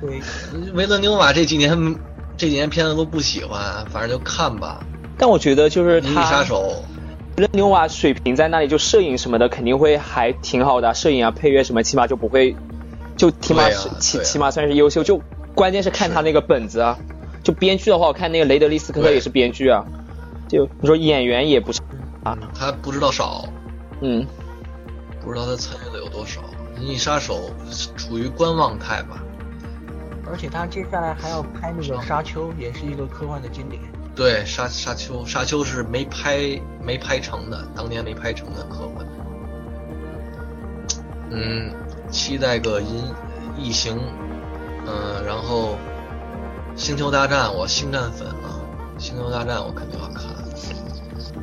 对，维伦纽瓦这几年这几年片子都不喜欢，反正就看吧。但我觉得就是《银翼杀手》，维伦纽瓦水平在那里，就摄影什么的肯定会还挺好的，摄影啊、配乐什么，起码就不会，就起码是起起码算是优秀。就关键是看他那个本子啊，就编剧的话，我看那个雷德利·斯科特也是编剧啊。就你说演员也不是啊，他不知道少。嗯，不知道他参与的有多少。《银翼杀手》处于观望态吧。而且他接下来还要拍那个《沙丘》，也是一个科幻的经典。对，《沙沙丘》《沙丘》是没拍没拍成的，当年没拍成的科幻。嗯，期待个《银异形》，嗯，然后《星球大战》，我星战粉啊，《星球大战》我肯定要看。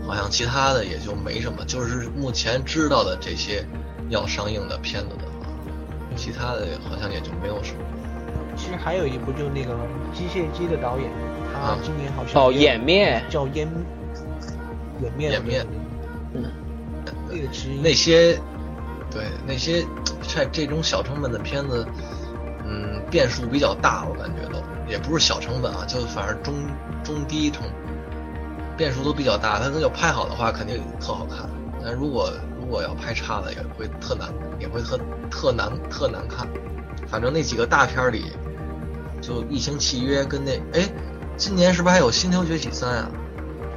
好像其他的也就没什么，就是目前知道的这些要上映的片子的话，其他的好像也就没有什么。其实还有一部就是那个《机械姬》的导演，他今年好像哦，掩面叫烟掩面掩面，嗯，那个其实那些对那些这这种小成本的片子，嗯，变数比较大，我感觉都也不是小成本啊，就反正中中低成。变数都比较大，他要拍好的话肯定特好看，但如果如果要拍差了也会特难，也会特特难特难看。反正那几个大片里，就《异形契约》跟那哎，今年是不是还有《星球崛起三》啊？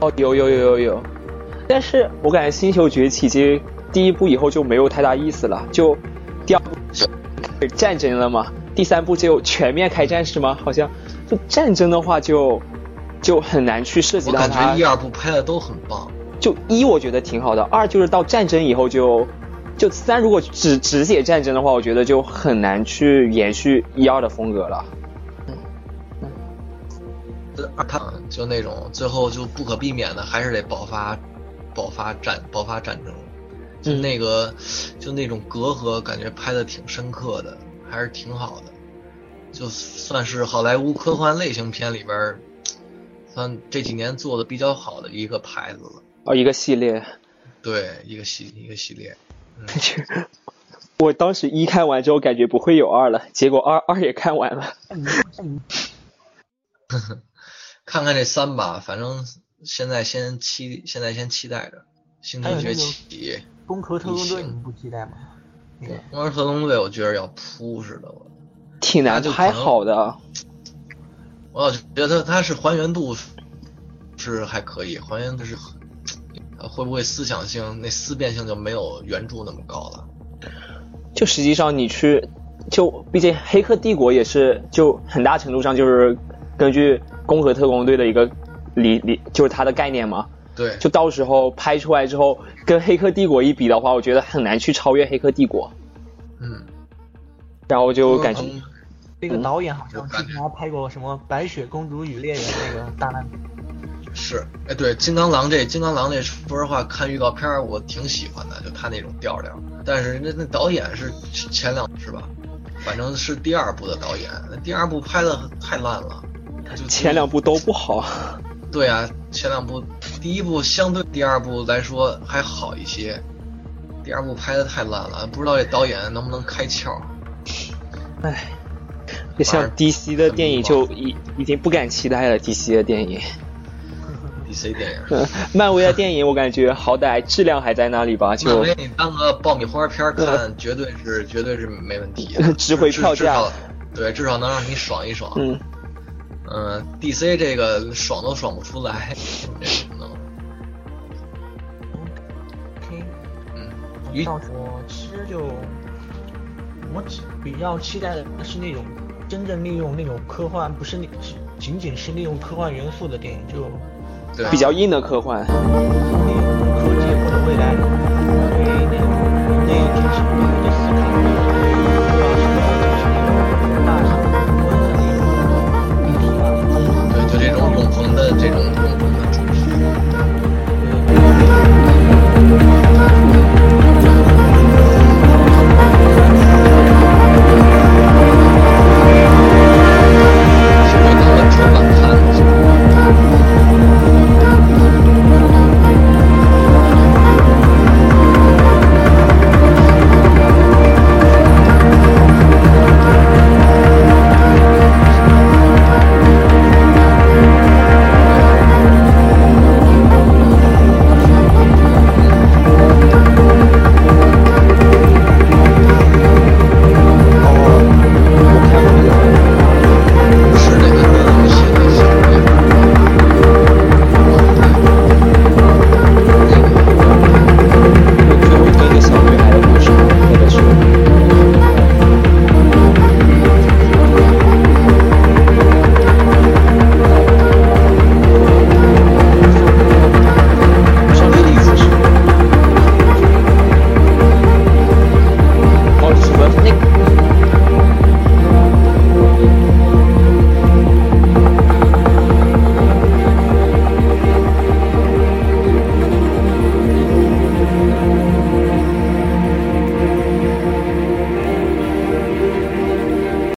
哦，有有有有有。但是我感觉《星球崛起》其实第一部以后就没有太大意思了，就第二部战争了嘛，第三部就全面开战是吗？好像就战争的话就。就很难去涉及到它。我感觉一二部拍的都很棒。就一我觉得挺好的，二就是到战争以后就，就三如果只只写战争的话，我觉得就很难去延续一二的风格了。他就那种最后就不可避免的还是得爆发，爆发战爆发战争，就那个就那种隔阂感觉拍的挺深刻的，还是挺好的，就算是好莱坞科幻类型片里边。算这几年做的比较好的一个牌子了哦，一个系列，对，一个系一个系列。我当时一看完之后感觉不会有二了，结果二二也看完了。看看这三吧，反正现在先期，现在先期待着《星球崛起》。攻壳特工队你不期待吗？攻壳特工队我觉得要扑似的，我挺难拍好的。我觉得它是还原度是还可以，还原的是会不会思想性那思辨性就没有原著那么高了？就实际上你去，就毕竟《黑客帝国》也是就很大程度上就是根据《攻壳特工队》的一个理理，就是它的概念嘛。对。就到时候拍出来之后，跟《黑客帝国》一比的话，我觉得很难去超越《黑客帝国》。嗯。然后就感觉。那个导演好像之前还拍过什么《白雪公主与猎人》那个大烂片。是，哎，对，金刚狼这金刚狼这，说实话，看预告片我挺喜欢的，就他那种调调。但是那那导演是前两是吧？反正是第二部的导演，那第二部拍的太烂了。前两部都不好。对啊，前两部，第一部相对第二部来说还好一些，第二部拍的太烂了，不知道这导演能不能开窍。唉。像 DC 的电影就已已经不敢期待了，DC 的电影。DC 电影。漫威的电影我感觉好歹质量还在那里吧，就。漫威你当个爆米花片看，绝对是绝对是没问题。值回票价。对，至少能让你爽一爽。嗯。嗯，DC 这个爽都爽不出来，这能。OK。嗯。要说，其实就我比较期待的是那种真正利用那种科幻，不是那仅仅是利用科幻元素的电影，就比较硬的科幻。利用科技或者未来这种。